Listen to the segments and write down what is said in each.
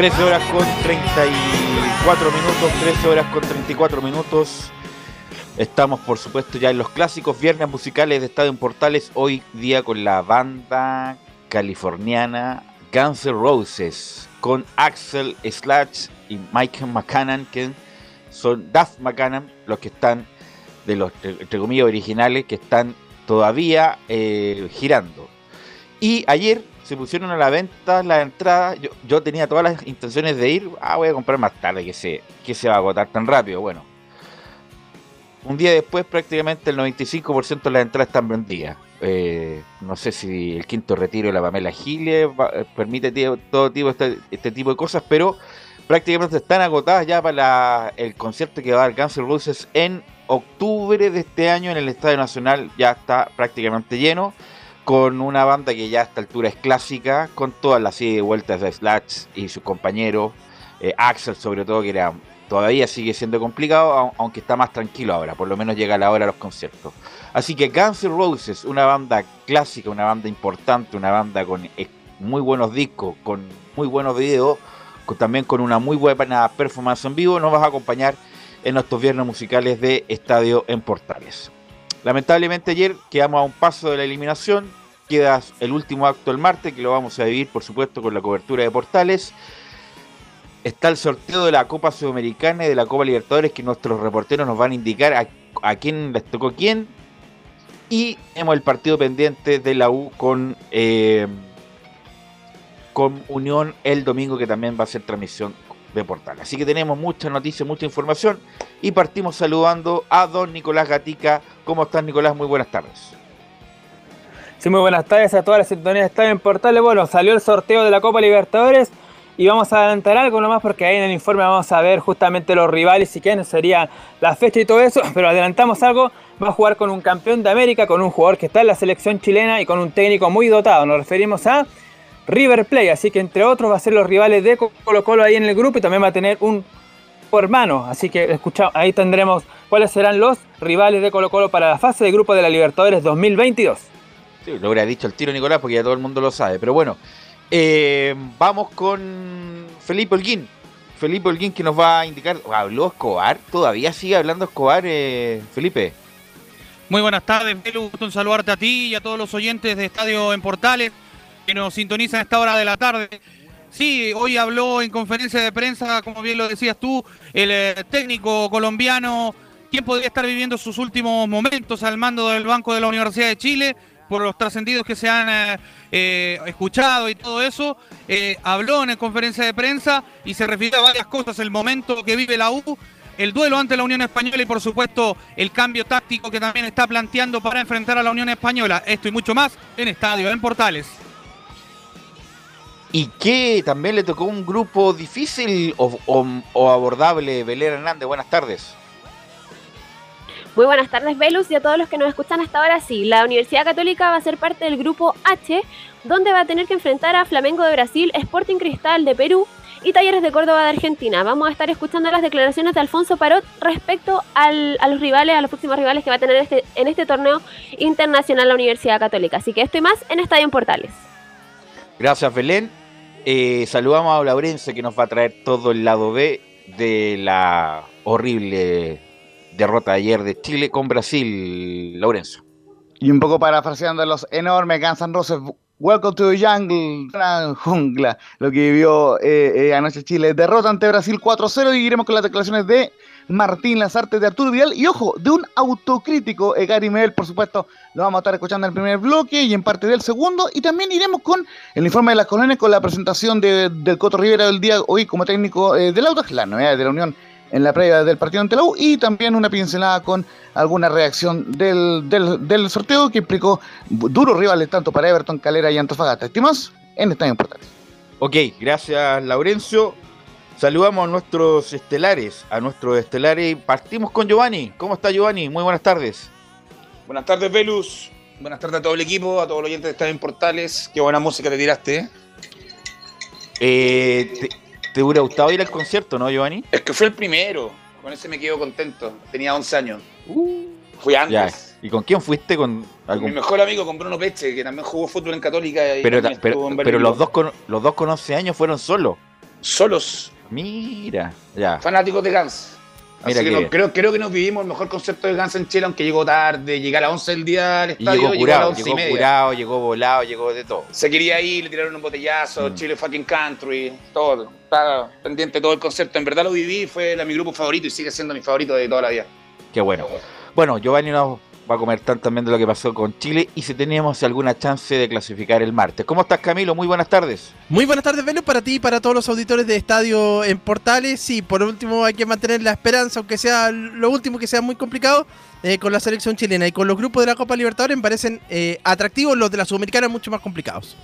Trece horas con 34 minutos, 13 horas con 34 minutos. Estamos, por supuesto, ya en los clásicos viernes musicales de Estadio en Portales. Hoy día con la banda californiana Guns N' Roses, con Axel Slash y Michael McCann, que son Duff McCann, los que están, de los, entre comillas, originales, que están todavía eh, girando. Y ayer se pusieron a la venta las entradas. Yo, yo tenía todas las intenciones de ir. Ah, voy a comprar más tarde, que se, que se va a agotar tan rápido. Bueno, un día después prácticamente el 95% de las entradas están vendidas. Eh, no sé si el quinto retiro de la Pamela Giles eh, permite todo tipo este, este, tipo de cosas, pero prácticamente están agotadas ya para el concierto que va a dar Guns N' Roses en octubre de este año en el Estadio Nacional. Ya está prácticamente lleno con una banda que ya a esta altura es clásica, con todas las de vueltas de Slash y sus compañeros, eh, Axel sobre todo, que era, todavía sigue siendo complicado, aunque está más tranquilo ahora, por lo menos llega la hora de los conciertos. Así que Guns N' Roses, una banda clásica, una banda importante, una banda con eh, muy buenos discos, con muy buenos videos, también con una muy buena performance en vivo, nos vas a acompañar en nuestros viernes musicales de Estadio en Portales. Lamentablemente ayer quedamos a un paso de la eliminación. Queda el último acto el martes, que lo vamos a vivir, por supuesto, con la cobertura de portales. Está el sorteo de la Copa Sudamericana y de la Copa Libertadores, que nuestros reporteros nos van a indicar a, quién les tocó quién. Y hemos el partido pendiente de la U con, eh, con Unión el domingo, que también va a ser transmisión de portal. Así que tenemos mucha noticia, mucha información y partimos saludando a don Nicolás Gatica. ¿Cómo estás Nicolás? Muy buenas tardes. Sí, muy buenas tardes a todas las sintonías están en Portales. Bueno, salió el sorteo de la Copa Libertadores y vamos a adelantar algo nomás porque ahí en el informe vamos a ver justamente los rivales y quiénes sería la fecha y todo eso, pero adelantamos algo, va a jugar con un campeón de América, con un jugador que está en la selección chilena y con un técnico muy dotado. Nos referimos a River Plate. Así que entre otros va a ser los rivales de Colo Colo ahí en el grupo y también va a tener un hermano. Así que escucha, ahí tendremos cuáles serán los rivales de Colo Colo para la fase de grupo de la Libertadores 2022. Sí, lo hubiera dicho el tiro Nicolás porque ya todo el mundo lo sabe. Pero bueno, eh, vamos con Felipe Holguín. Felipe Holguín que nos va a indicar. ¿Habló Escobar? ¿Todavía sigue hablando Escobar, eh, Felipe? Muy buenas tardes, Melu. Un saludarte a ti y a todos los oyentes de Estadio en Portales que nos sintonizan a esta hora de la tarde. Sí, hoy habló en conferencia de prensa, como bien lo decías tú, el eh, técnico colombiano, quien podría estar viviendo sus últimos momentos al mando del Banco de la Universidad de Chile, por los trascendidos que se han eh, eh, escuchado y todo eso, habló en conferencia de prensa y se refirió a varias cosas, el momento que vive la U, el duelo ante la Unión Española y por supuesto el cambio táctico que también está planteando para enfrentar a la Unión Española. Esto y mucho más en Estadio, en Portales y que también le tocó un grupo difícil o, abordable. Belén Hernández, buenas tardes. Muy buenas tardes, Velus, y a todos los que nos escuchan hasta ahora. Sí, la Universidad Católica va a ser parte del grupo H, donde va a tener que enfrentar a Flamengo de Brasil, Sporting Cristal de Perú y Talleres de Córdoba de Argentina. Vamos a estar escuchando las declaraciones de Alfonso Parot respecto a los rivales, a los próximos rivales que va a tener este, en este torneo internacional la Universidad Católica. Así que esto y más en Estadio en Portales. Gracias, Belén. Eh, saludamos a Laurencio que nos va a traer todo el lado B de la horrible derrota ayer de Chile con Brasil, Laurencio. Y un poco parafraseando los enormes Guns N' Roses, Welcome to the Jungle, gran jungla, lo que vivió eh, eh, anoche Chile. Derrota ante Brasil 4-0 y iremos con las declaraciones de Martín Lazarte de Arturo Vidal y ojo, de un autocrítico eh, Gary Mel, por supuesto, lo vamos a estar escuchando en el primer bloque y en parte del segundo y también iremos con el informe de las colonias con la presentación de, del Coto Rivera del día hoy como técnico eh, del auto, la novedad de la Unión en la previa del partido ante la U y también una pincelada con alguna reacción del, del, sorteo que implicó duros rivales tanto para Everton, Calera y Antofagasta. Estimados, en Estadio Importante. Ok, gracias Laurencio. Saludamos a nuestros estelares, a nuestros estelares. Partimos con Giovanni. ¿Cómo está Giovanni? Muy buenas tardes. Buenas tardes, Velus. Buenas tardes a todo el equipo, a todos los oyentes de Estadio en Portales. Qué buena música te tiraste. Eh, te, hubiera gustado ir al concierto, no, Giovanni? Es que fue el primero. Con ese me quedo contento. Tenía 11 años. Uh, Fui antes. ¿Y con quién fuiste? Con Mi mejor amigo, con Bruno Peche, que también jugó fútbol en Católica. pero, pero, los, dos con, los dos con 11 años fueron solos. Solos. Mira, ya. Fanáticos de Gans. Mira que creo, creo que nos vivimos el mejor concepto de Gans en Chile, aunque llegó tarde, llegar a las 11 del día al estadio, llegó curado, llegó, curado, llegó volado, llegó de todo. Se quería ir, le tiraron un botellazo, mm. Chile fucking country, todo. Estaba pendiente todo el concepto. En verdad lo viví, fue mi grupo favorito y sigue siendo mi favorito de toda la vida. Qué bueno. Bueno, Giovanni nos va a comentar también de lo que pasó con Chile y si teníamos alguna chance de clasificar el martes. ¿Cómo estás, Camilo? Muy buenas tardes. Muy buenas tardes, Velo, para ti y para todos los auditores de Estadio en Portales. Sí, por último hay que mantener la esperanza, aunque sea lo último que sea muy complicado, eh, con la selección chilena. Y con los grupos de la Copa Libertadores me parecen eh, atractivos, los de la Sudamericana mucho más complicados.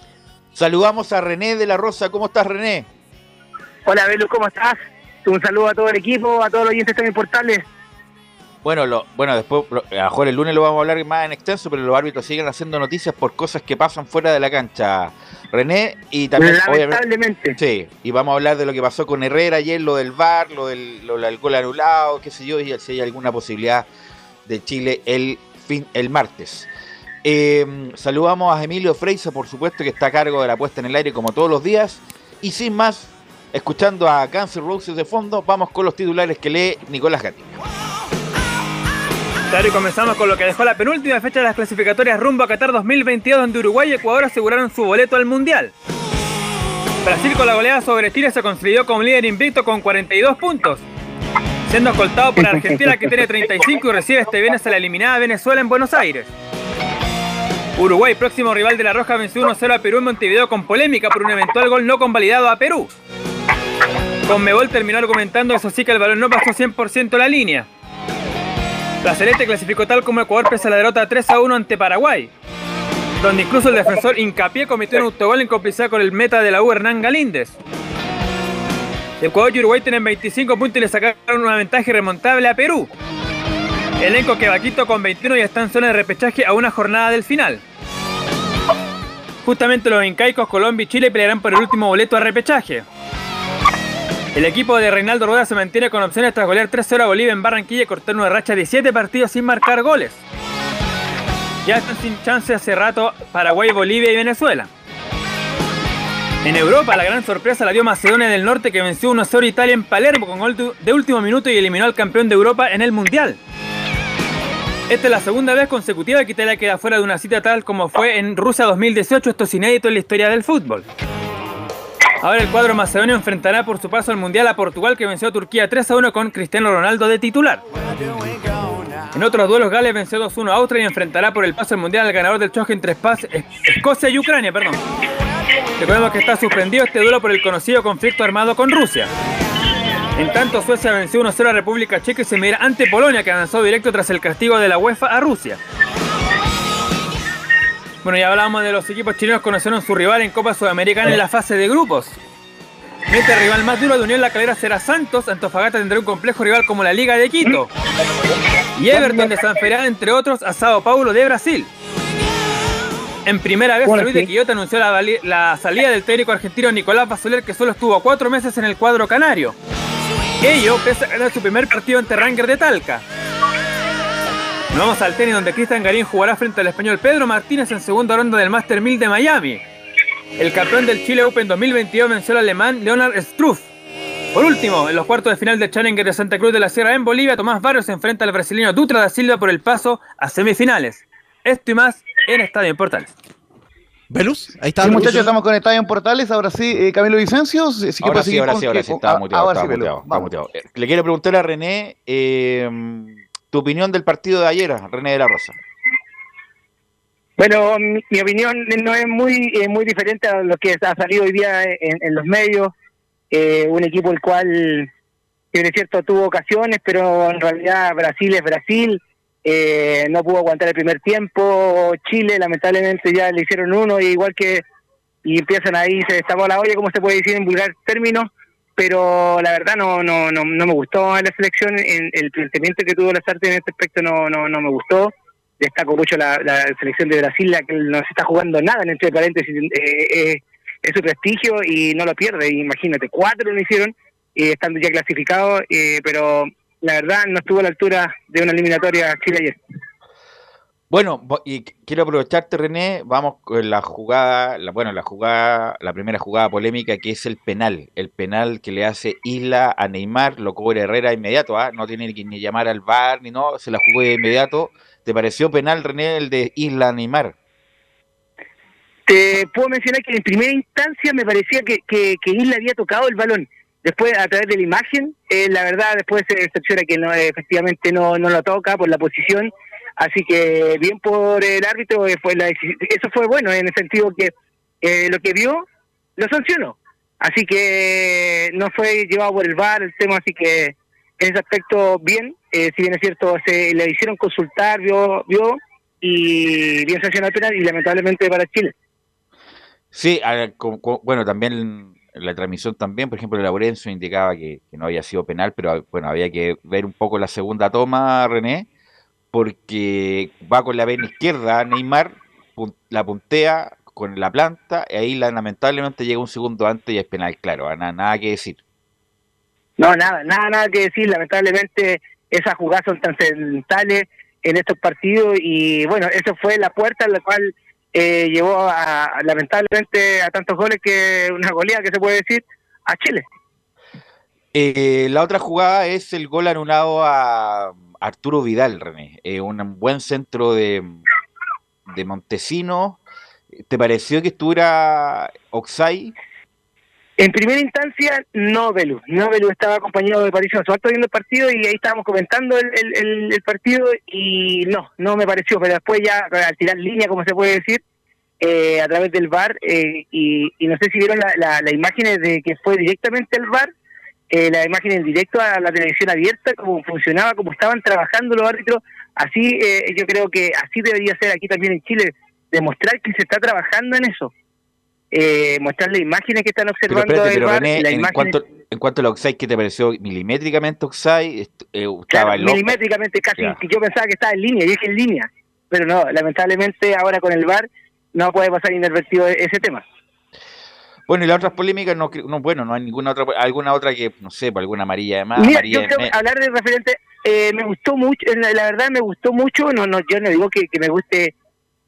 Saludamos a René de la Rosa. ¿Cómo estás, René? Hola, Velo, ¿cómo estás? Un saludo a todo el equipo, a todos los oyentes de Estadio en Portales. Bueno, lo, bueno, después, a lo mejor el lunes lo vamos a hablar más en extenso, pero los árbitros siguen haciendo noticias por cosas que pasan fuera de la cancha. René, y también. Lamentablemente. sí, y vamos a hablar de lo que pasó con Herrera ayer, lo del VAR, lo del, lo del gol anulado, qué sé yo, y si hay alguna posibilidad de Chile el, fin, el martes. Em, saludamos a Emilio Freisa, por supuesto, que está a cargo de la puesta en el aire como todos los días. Y sin más, escuchando a Cancer Roses de fondo, vamos con los titulares que lee Nicolás Gatillo. Claro, y comenzamos con lo que dejó la penúltima fecha de las clasificatorias rumbo a Qatar 2022, donde Uruguay y Ecuador aseguraron su boleto al Mundial. Brasil con la goleada sobre Chile se consolidó como líder invicto con 42 puntos, siendo escoltado por Argentina que tiene 35 y recibe este viernes a la eliminada Venezuela en Buenos Aires. Uruguay, próximo rival de la Roja, venció 1-0 a Perú en Montevideo con polémica por un eventual gol no convalidado a Perú. Conmebol terminó argumentando eso sí que el balón no pasó 100% la línea. La Celeste clasificó tal como Ecuador pese a la derrota 3 a 1 ante Paraguay, donde incluso el defensor Incapié cometió un autogol en complicidad con el meta de la U Hernán Galíndez. Ecuador y Uruguay tienen 25 puntos y le sacaron una ventaja irremontable a Perú. Elenco que Vaquito con 21 ya está en zona de repechaje a una jornada del final. Justamente los incaicos Colombia y Chile pelearán por el último boleto a repechaje. El equipo de Reinaldo Rueda se mantiene con opciones tras golear 3-0 a Bolivia en Barranquilla y cortar una racha de 7 partidos sin marcar goles. Ya están sin chance hace rato Paraguay, Bolivia y Venezuela. En Europa, la gran sorpresa la dio Macedonia del Norte que venció 1-0 a Italia en Palermo con gol de último minuto y eliminó al campeón de Europa en el Mundial. Esta es la segunda vez consecutiva que Italia queda fuera de una cita tal como fue en Rusia 2018. Esto es inédito en la historia del fútbol. Ahora el cuadro macedonio enfrentará por su paso al Mundial a Portugal que venció a Turquía 3 a 1 con Cristiano Ronaldo de titular. En otros duelos Gales venció 2 1 a Austria y enfrentará por el paso al Mundial al ganador del choque entre Escocia y Ucrania. Perdón. Recordemos que está suspendido este duelo por el conocido conflicto armado con Rusia. En tanto, Suecia venció 1-0 a República Checa y se medirá ante Polonia, que avanzó directo tras el castigo de la UEFA a Rusia. Bueno, ya hablábamos de los equipos chilenos conocieron su rival en Copa Sudamericana en la fase de grupos. Este rival más duro de Unión La Calera será Santos, Antofagasta tendrá un complejo rival como la Liga de Quito. Y Everton de San Ferán, entre otros, a Sao Paulo de Brasil. En primera vez, Luis de Quillota anunció la, la salida del técnico argentino Nicolás Basoler, que solo estuvo cuatro meses en el cuadro canario. Ello pese a ganar su primer partido ante Ranger de Talca. Nos vamos al tenis donde Cristian Garín jugará frente al español Pedro Martínez en segunda ronda del Master 1000 de Miami. El campeón del Chile Open 2022 venció al alemán Leonard Struff. Por último, en los cuartos de final del Challenger de Santa Cruz de la Sierra en Bolivia, Tomás Barrios se enfrenta al brasileño Dutra da Silva por el paso a semifinales. Esto y más en Estadio en Portales. ¿Velus? Ahí está. Sí, muchachos, estamos conectados en Portales. Ahora sí, eh, Camilo Vicencio. que Ahora sí, ahora con sí, ahora sí, con- estaba ah, muteado, ahora estaba muteado, estaba muteado. Eh, Le quiero preguntar a René eh, tu opinión del partido de ayer, René de la Rosa. Bueno, mi, opinión no es muy eh, muy diferente a lo que ha salido hoy día en, los medios. Eh, un equipo el cual, es cierto, tuvo ocasiones, pero en realidad Brasil es Brasil. Eh, no pudo aguantar el primer tiempo. Chile, lamentablemente, ya le hicieron uno, y igual que. Y empiezan ahí, se destapó la olla, como se puede decir en vulgar término. Pero la verdad no no no, no me gustó la selección. En, el planteamiento que tuvo la Sarte en este aspecto no, no, no me gustó destaco mucho la, selección de Brasil, la que no se está jugando nada, en entre paréntesis, eh, eh, es su prestigio y no lo pierde. Imagínate, cuatro lo hicieron, eh, estando ya clasificados, eh, pero la verdad no estuvo a la altura de una eliminatoria Chile ayer. Bueno, y qu- quiero aprovecharte, René. Vamos con la jugada, la, bueno, la jugada, la primera jugada polémica que es el penal. El penal que le hace Isla a Neymar, lo cobra Herrera inmediato, ¿ah? no tiene que ni llamar al VAR ni no, se la jugó de inmediato. ¿Te pareció penal, René, el de Isla a Neymar? Te puedo mencionar que en primera instancia me parecía que, que, que Isla había tocado el balón. Después, a través de la imagen, eh, la verdad, después se decepciona que no, efectivamente no, no lo toca por la posición. Así que bien por el árbitro, eh, fue la eso fue bueno en el sentido que eh, lo que vio lo sancionó. Así que no fue llevado por el VAR el tema, así que en ese aspecto bien. Eh, si bien es cierto, se le hicieron consultar, vio, vio y bien sancionado el penal y lamentablemente para Chile. Sí, a- co- co- bueno, también la transmisión también, por ejemplo, Laurencio indicaba que no había sido penal, pero bueno, había que ver un poco la segunda toma, René, porque va con la vena izquierda, Neymar la puntea con la planta, y ahí la, lamentablemente llega un segundo antes y es penal, claro, nada, nada que decir. No, nada, nada, nada que decir. Lamentablemente esas jugadas son trascendentales en estos partidos y bueno, eso fue la puerta en la cual eh, llevó a, lamentablemente a tantos goles que una goleada que se puede decir a Chile. Eh, la otra jugada es el gol anulado a Arturo Vidal, René, Eh, un buen centro de, de Montesino. ¿Te pareció que estuviera Oxai? En primera instancia, no Velu. No Velu estaba acompañado de Patricio Suárez viendo el partido y ahí estábamos comentando el, el, partido y no, no me pareció. Pero después ya, al tirar línea, como se puede decir, eh, a través del VAR, eh, y, no sé si vieron la, la, la imágenes de que fue directamente el VAR, eh, la imagen en directo a la televisión abierta, cómo funcionaba, cómo estaban trabajando los árbitros. Así, eh, yo creo que así debería ser aquí también en Chile, demostrar que se está trabajando en eso. Eh, mostrarle imágenes que están Pero observando espérate, pero VAR, René, la en cuanto, en cuanto al Oxai, ¿qué te pareció milimétricamente Oxai? Est- eh, Claro, milimétricamente casi, yo pensaba que estaba en línea, y dije en línea, pero no, lamentablemente ahora con el VAR no puede pasar inadvertido ese tema. Bueno, y las otras polémicas, no, no, bueno, no hay ninguna otra, alguna otra que, no sé, por alguna amarilla de más, Mira, amarilla yo creo hablar de referente, eh, me gustó mucho, la, la verdad me gustó mucho, no, no, yo no digo que, que me guste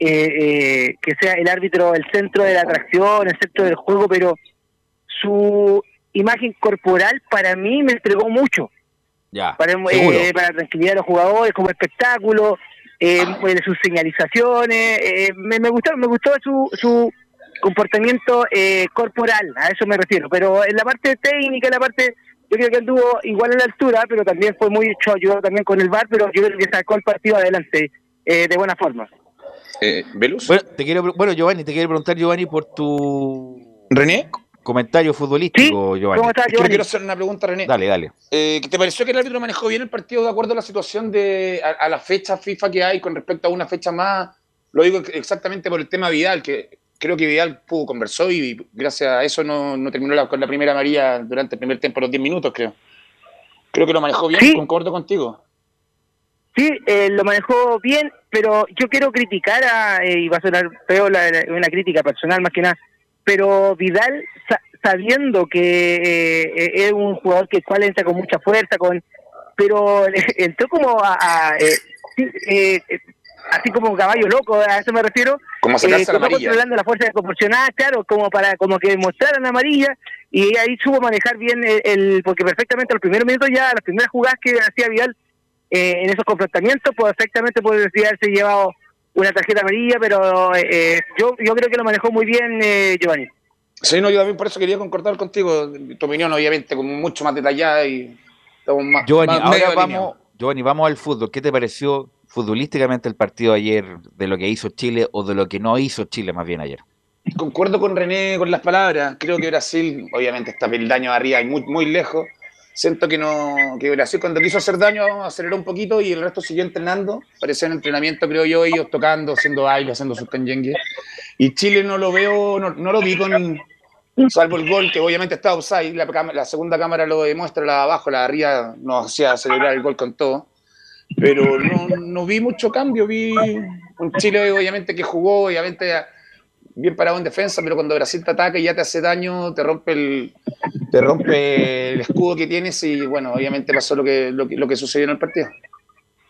eh, eh, que sea el árbitro el centro de la atracción, el centro del juego, pero su imagen corporal para mí me entregó mucho. ya, para, eh, para la tranquilidad de los jugadores, como espectáculo, eh, pues, sus señalizaciones, eh, me, me gustó, me gustó su, su, comportamiento eh, corporal, a eso me refiero. Pero en la parte técnica, en la parte, yo creo que anduvo igual en la altura, pero también fue muy hecho, ayudado también con el bar, pero yo creo que sacó el partido adelante eh, de buena forma. Eh, ¿Velus? Bueno, te quiero, bueno, Giovanni, te quiero preguntar, Giovanni, por tu ¿René? comentario futbolístico, Giovanni. ¿Cómo estás, Es que le Giovanni? quiero hacer una pregunta, René. Dale, dale. Eh, ¿Te pareció que el árbitro manejó bien el partido de acuerdo a la situación de a, a la fecha FIFA que hay con respecto a una fecha más? Lo digo exactamente por el tema Vidal, que creo que Vidal pudo conversó y gracias a eso no, no terminó la- con la primera amarilla durante el primer tiempo, los 10 minutos, creo. Creo que lo manejó bien, Sí. concordo contigo. Sí, eh, lo manejó bien, pero yo quiero criticar a, eh, y va a sonar feo la- la- una crítica personal más que nada, pero Vidal, sa- sabiendo que eh, eh, es un jugador que cual entra con mucha fuerza, con pero entró como a, a, eh, así como un caballo loco, a eso me refiero, Como a sacarse eh, la amarilla. controlando la fuerza desproporcionada, claro, como para como que mostraran amarilla y ahí supo manejar bien el, el- porque perfectamente los primeros minutos ya, las primeras jugadas que hacía Vidal eh, en esos confrontamientos, pues perfectamente podría haberse llevado una tarjeta amarilla, pero eh, eh, yo yo creo que lo manejó muy bien eh, Giovanni. Sí, no, yo también por eso quería concordar contigo. Tu opinión, obviamente, como mucho más detallada y estamos más. Giovanni, más- ahora vamos. Giovanni, vamos al fútbol. ¿Qué te pareció futbolísticamente el partido ayer de lo que hizo Chile o de lo que no hizo Chile más bien ayer? Concuerdo con René con las palabras. Creo que Brasil, obviamente, está peldaño arriba y muy, muy lejos. Siento que no que Brasil cuando quiso hacer daño aceleró un poquito y el resto siguió entrenando. Parecía en entrenamiento, creo yo, ellos tocando, haciendo baile, haciendo sus canyengues. Y Chile no lo veo, no, no lo vi con, salvo el gol, que obviamente está offside. La, la segunda cámara lo demuestra, la de abajo, la de arriba nos hacía celebrar el gol con todo. Pero no, no vi mucho cambio, vi un Chile obviamente que jugó, obviamente bien parado en defensa, pero cuando Brasil te ataca y ya te hace daño, te rompe el, te rompe el escudo que tienes y bueno, obviamente pasó lo que, lo que, lo que sucedió en el partido.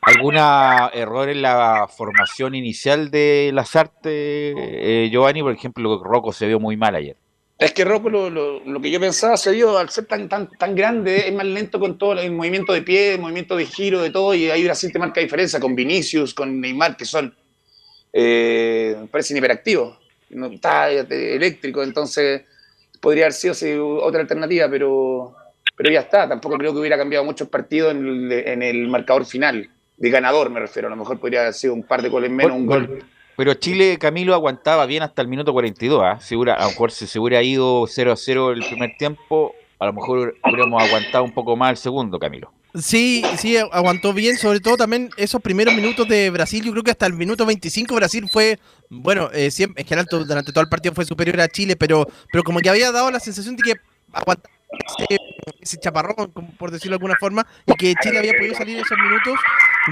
¿Algún error en la formación inicial de Lazarte, eh, Giovanni? Por ejemplo, Rocco se vio muy mal ayer. Es que Rocco, lo, que yo pensaba, se dio al ser tan, tan, tan grande, es más lento con todo el movimiento de pie, el movimiento de giro, de todo, y ahí Brasil te marca diferencia con Vinicius, con Neymar, que son, eh, parecen hiperactivos, no, está eléctrico, entonces podría haber sido otra alternativa, pero, pero ya está, tampoco creo que hubiera cambiado mucho el partido en el, en el marcador final, de ganador me refiero, a lo mejor podría haber sido un par de goles menos, un gol. Pero Chile, Camilo, aguantaba bien hasta el minuto 42. ¿ah? Si hubiera- a lo mejor si se hubiera ido 0 a 0 el primer tiempo, a lo mejor hubiéramos aguantado un poco más el segundo, Camilo. Sí, sí, aguantó bien, sobre todo también esos primeros minutos de Brasil, yo creo que hasta el minuto 25 Brasil fue, bueno, eh, siempre, en general durante todo el partido fue superior a Chile, pero, pero como que había dado la sensación de que aguantaba ese, ese chaparrón, por decirlo de alguna forma, y que Chile había podido salir esos minutos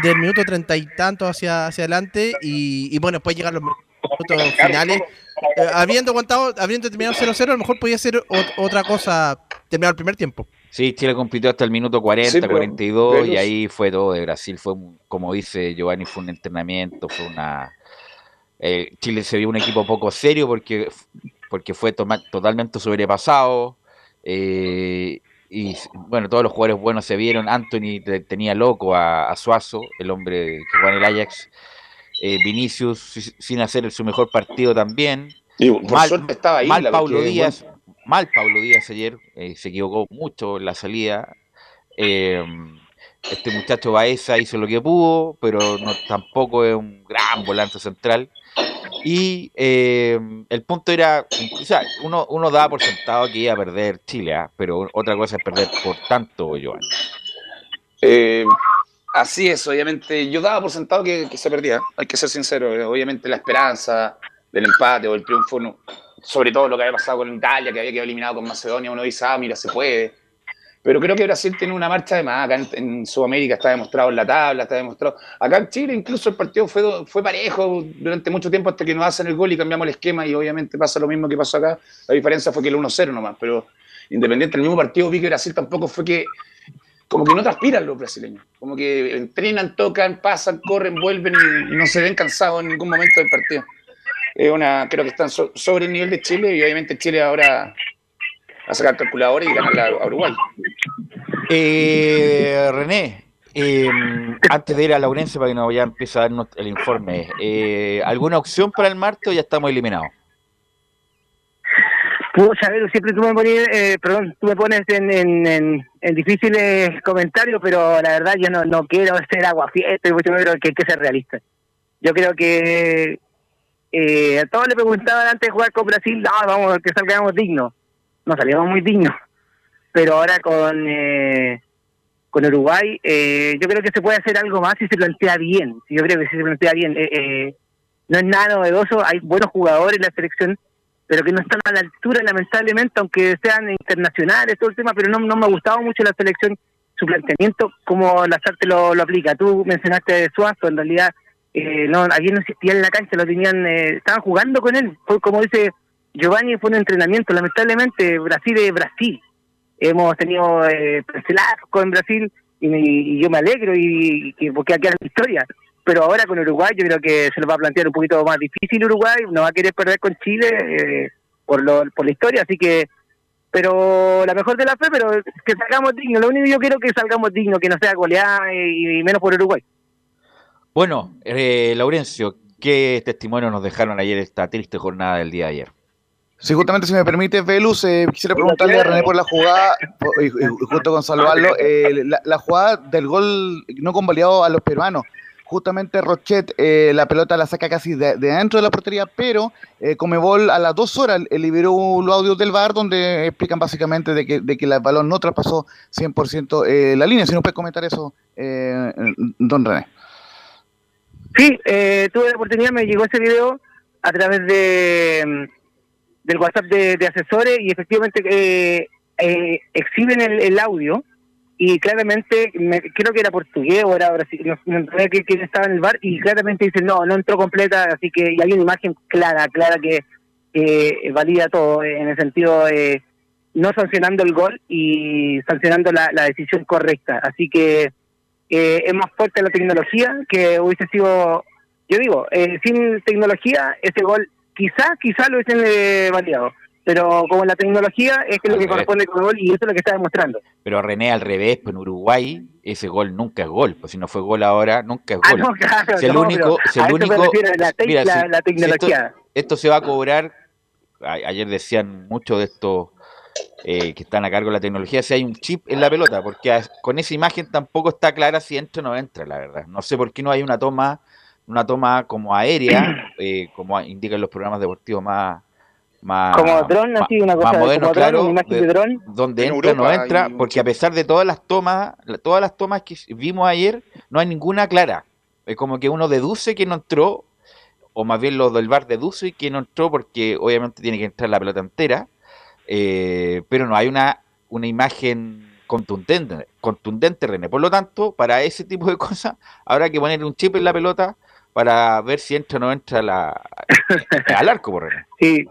del minuto treinta y tanto hacia, hacia adelante, y, y bueno, después llegar los minutos finales. Eh, habiendo aguantado, habiendo terminado 0-0, a lo mejor podía ser ot- otra cosa terminar el primer tiempo. Sí, Chile compitió hasta el minuto 40, Sí, pero, 42 y ahí fue todo de Brasil. Fue, un- como dice Giovanni, fue un entrenamiento, fue una... eh, Chile se vio un equipo poco serio porque, porque fue totalmente sobrepasado. Eh, y bueno, todos los jugadores buenos se vieron. Anthony te- tenía loco a, a Suazo, el hombre que juega en el Ajax. Eh, Vinicius si- sin hacer su mejor partido también. Y por Mal- suerte estaba ahí. Mal la- Paulo porque, Díaz, mal Paulo Díaz ayer, eh, se equivocó mucho en la salida. Eh, este muchacho Baeza hizo lo que pudo, pero no, tampoco es un gran volante central. Y eh, el punto era, o sea, uno, uno daba por sentado que iba a perder Chile, ¿ah? pero otra cosa es perder por tanto, Joan. Eh, así es, obviamente. Yo daba por sentado que, se perdía, hay que ser sincero. eh, Obviamente la esperanza del empate o el triunfo, sobre todo lo que había pasado con Italia, que había quedado eliminado con Macedonia, uno dice, ah, mira, se puede. Pero creo que Brasil tiene una marcha de más. Acá en, Sudamérica está demostrado en la tabla, está demostrado. Acá en Chile incluso el partido fue, fue parejo durante mucho tiempo hasta que nos hacen el gol y cambiamos el esquema y obviamente pasa lo mismo que pasó acá. La diferencia fue que el 1-0 nomás, pero independiente del mismo partido vi que Brasil tampoco fue que como que no transpiran los brasileños, como que entrenan, tocan, pasan, corren, vuelven y, no se ven cansados en ningún momento del partido. Es una, creo que están so- sobre el nivel de Chile y obviamente Chile ahora a sacar calculadora y ganar a, a Uruguay. Eh, René, eh, antes de ir a Laurencio para que nos ya empiece a darnos el informe, eh, ¿alguna opción para el martes o ya estamos eliminados? Pucha, a ver, siempre tú me pones, eh, perdón, tú me pones en, en, en, en difíciles comentarios, pero la verdad yo no, no quiero ser aguafieste, yo creo que hay que ser realista. Yo creo que eh, a todos le preguntaban antes de jugar con Brasil, no, vamos, que salgamos dignos. No salíamos muy dignos. Pero ahora con eh, con Uruguay, eh, yo creo que se puede hacer algo más si se plantea bien. Yo creo que si se plantea bien. Eh, eh, no es nada novedoso, hay buenos jugadores en la selección, pero que no están a la altura, lamentablemente, aunque sean internacionales, todo el tema, pero no, no me ha gustado mucho la selección, su planteamiento, como la SARTE lo, lo aplica. Tú mencionaste de Suazo, en realidad eh, no, allí no existía en la cancha, lo tenían, eh, estaban jugando con él, como dice Giovanni, fue un entrenamiento, lamentablemente Brasil es Brasil, hemos tenido eh, en Brasil y, me- y yo me alegro y, y porque aquí la historia, pero ahora con Uruguay yo creo que se lo va a plantear un poquito más difícil Uruguay, no va a querer perder con Chile eh, por, lo, por la historia, así que pero la mejor de la fe, pero que salgamos dignos, lo único que yo quiero es que salgamos dignos, que no sea goleada y, y menos por Uruguay. Bueno, eh, Laurencio, ¿qué testimonio nos dejaron ayer esta triste jornada del día de ayer? Sí, justamente si me permite, Velus, eh, quisiera preguntarle a René por la jugada, y, y- y junto con salvarlo, eh, la, la jugada del gol no convalidado a los peruanos. Justamente Rochet eh, la pelota la saca casi de, de adentro de la portería, pero eh, Comebol a las dos horas eh, liberó los audios del VAR donde explican básicamente de que, de que el balón no traspasó 100% eh, la línea. Si nos puede comentar eso, eh, don René. Sí, eh, tuve la oportunidad, me llegó ese video a través de del WhatsApp de, de asesores y efectivamente eh, eh, exhiben el, el audio y claramente, me- creo que era portugués o era brasileño, no, no estaba en el bar y claramente dicen no, no entró completa, así que y hay una imagen clara, clara que valida todo eh, en el sentido eh, no sancionando el gol y sancionando la, la decisión correcta, así que eh, es más fuerte la tecnología que hubiese sido, yo digo, eh, sin tecnología ese gol quizá, quizá lo hubiesen eh, validado, pero como la tecnología es que lo que corresponde con el gol y eso es lo que está demostrando. Pero René al revés, pues en Uruguay ese gol nunca es gol, pues si no fue gol ahora, nunca es Ah, gol. no, claro, Si el no, único- si el único- refiero, la, tec- mira, la, si- la si esto- tecnología. Esto se va a cobrar, a- ayer decían muchos de estos eh, que están a cargo de la tecnología, si hay un chip en la pelota, porque a- con esa imagen tampoco está clara si entra o no entra, la verdad. No sé por qué no hay una toma, una toma como aérea, eh, como indican los programas deportivos más... más como dron, más- así, una más cosa, modernos, como claro, una imagen de- de dron. donde En entra o no Europa entra, porque a pesar de todas las tomas, todas las tomas que vimos ayer, no hay ninguna clara. Es como que uno deduce que no entró, o más bien los del bar deduce que no entró porque obviamente tiene que entrar la pelota entera, eh, pero no hay una, una imagen contundente, contundente, René. Por lo tanto, para ese tipo de cosas, habrá que poner un chip en la pelota para ver si entra o no entra la, al arco, por René. Sí,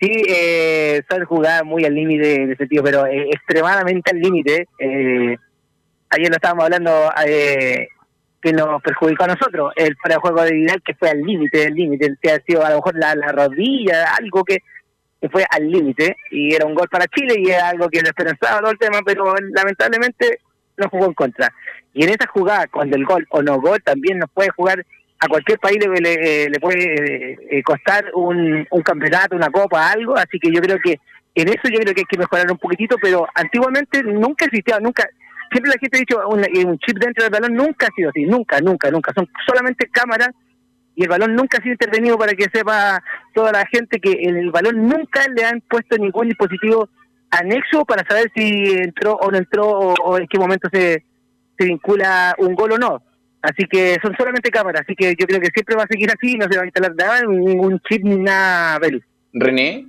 sí, eh, son jugadas muy al límite en ese sentido, pero eh, extremadamente al límite. Eh, ayer lo estábamos hablando eh, que nos perjudicó a nosotros, el para juego de Vidal que fue al límite del límite, que ha sido a lo mejor la, la rodilla, algo que, que fue al límite, y era un gol para Chile y era algo que lo esperanzaba todo el tema, pero lamentablemente no jugó en contra. Y en esa jugada, cuando el gol o no gol, también nos puede jugar a cualquier país le, le puede eh, eh, costar un, campeonato, una copa, algo, así que yo creo que en eso yo creo que hay que mejorar un poquitito, pero antiguamente nunca existía, nunca, siempre la gente ha dicho un, eh, un chip dentro del balón, nunca ha sido así, nunca, nunca, nunca, son solamente cámaras y el balón nunca ha sido intervenido para que sepa toda la gente que en el balón nunca le han puesto ningún dispositivo anexo para saber si entró o no entró o, o en qué momento se, se vincula un gol o no. Así que son solamente cámaras, así que yo creo que siempre va a seguir así, no se va a instalar nada, ningún chip ni nada, Belu. René,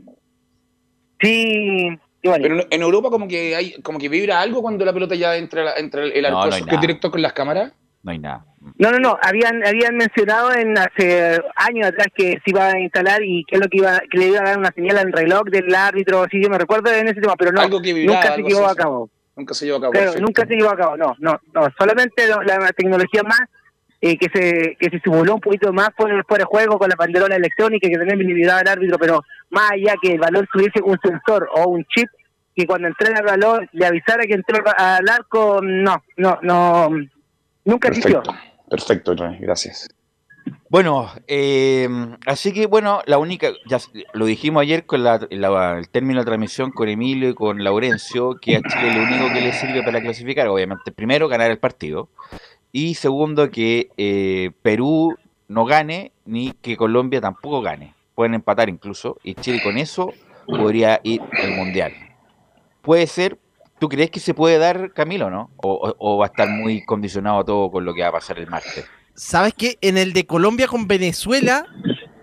Sí, igual. pero en- Europa como que hay como que vibra algo cuando la pelota ya entra, la- entra el arco, no que directo con las cámaras. No hay nada. No, no, no, habían habían mencionado en hace años atrás que se iba a instalar y que es lo que iba que le iba a dar una señal al reloj del árbitro, sí, yo me recuerdo en ese tema, pero no, algo que vibraba, nunca se llevó a cabo. Nunca se llevó a cabo. Claro, nunca se llevó a cabo, no, no, no, solamente la, tecnología más eh, que se que se simuló un poquito más por el fuera de juego con la banderola electrónica que tenía visibilidad al árbitro, pero más allá que el balón tuviese un sensor o un chip que cuando entrara el balón le avisara que entró al arco, no, no, no, nunca existió. Perfecto, perfecto, gracias. Bueno, eh, así que bueno, la única, ya lo dijimos ayer con la, la- el término de transmisión con Emilio y con Laurencio, que a Chile lo único que le sirve para clasificar, obviamente, primero ganar el partido y segundo que eh, Perú no gane ni que Colombia tampoco gane. Pueden empatar incluso y Chile con eso podría ir al Mundial. Puede ser, ¿tú crees que se puede dar, Camilo, no? O, o- o va a estar muy condicionado todo con lo que va a pasar el martes? ¿Sabes qué? En el de Colombia con Venezuela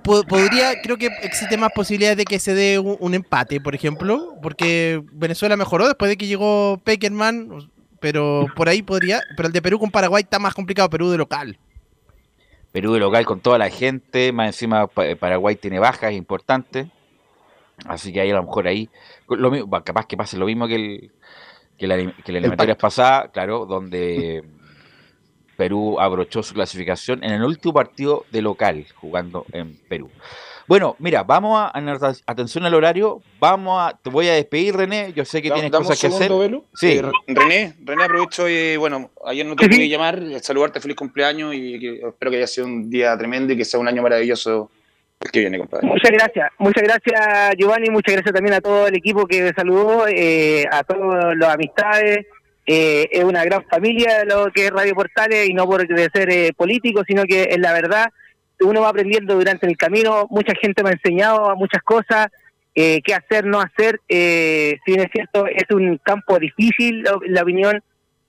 po- podría, creo que existe más posibilidades de que se dé un, un empate, por ejemplo, porque Venezuela mejoró después de que llegó Peckerman, pero por ahí podría, pero el de Perú con Paraguay está más complicado, Perú de local. Perú de local con toda la gente, más encima Pa- Paraguay tiene bajas importantes, así que ahí a lo mejor ahí, lo mismo, capaz que pase lo mismo que el que la, que la eliminatoria pasada, claro, donde Perú abrochó su clasificación en el último partido de local jugando en Perú. Bueno, mira, vamos a, atención al horario, vamos a, te voy a despedir René, yo sé que tienes cosas que hacer. Belu. Sí. Eh, René, René, aprovecho y bueno, ayer no te pude llamar, saludarte, feliz cumpleaños y que- espero que haya sido un día tremendo y que sea un año maravilloso el que viene, compadre. Muchas gracias, muchas gracias Giovanni, muchas gracias también a todo el equipo que me saludó, eh, a todas las amistades. Eh, es una gran familia lo que es Radio Portales y no por ser eh, político, sino que es la verdad. Uno va aprendiendo durante el camino, mucha gente me ha enseñado muchas cosas, eh, qué hacer, no hacer. Eh, si bien es cierto, es un campo difícil, la, la opinión,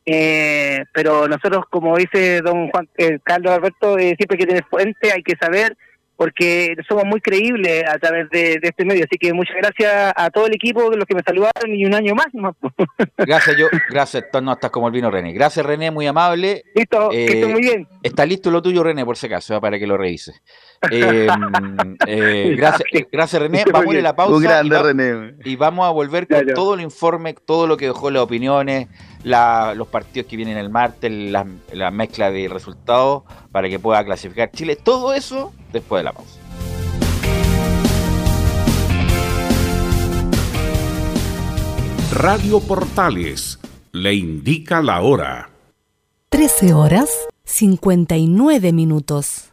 eh, pero nosotros, como dice don Juan eh, Carlos Alberto, siempre hay que tener fuente, hay que saber, porque somos muy creíbles a través de, de este medio. Así que muchas gracias a todo el equipo, los que me saludaron y un año más. Gracias yo, gracias, no estás como el vino René. Gracias René, muy amable. Listo, Eh, que muy bien. Está listo lo tuyo, René, por si acaso, para que lo revise. Eh, eh, gracias, gracias, René. Vamos a ir a la pausa. Un y, grande va- René. y vamos a volver con Claro. todo el informe, todo lo que dejó las opiniones, la- los partidos que vienen el martes, la, la mezcla de resultados para que pueda clasificar Chile. Todo eso después de la pausa. Radio Portales le indica la hora. 13 horas 59 minutos.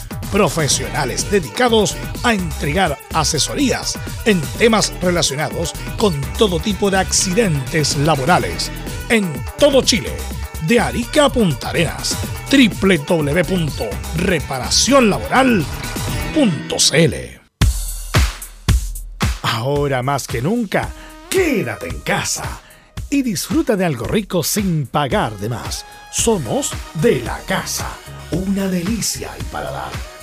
Profesionales dedicados a entregar asesorías en temas relacionados con todo tipo de accidentes laborales. En todo Chile. De Arica a Punta Arenas. www.reparacionlaboral.cl Ahora más que nunca, quédate en casa y disfruta de algo rico sin pagar de más. Somos de la casa, una delicia al paladar.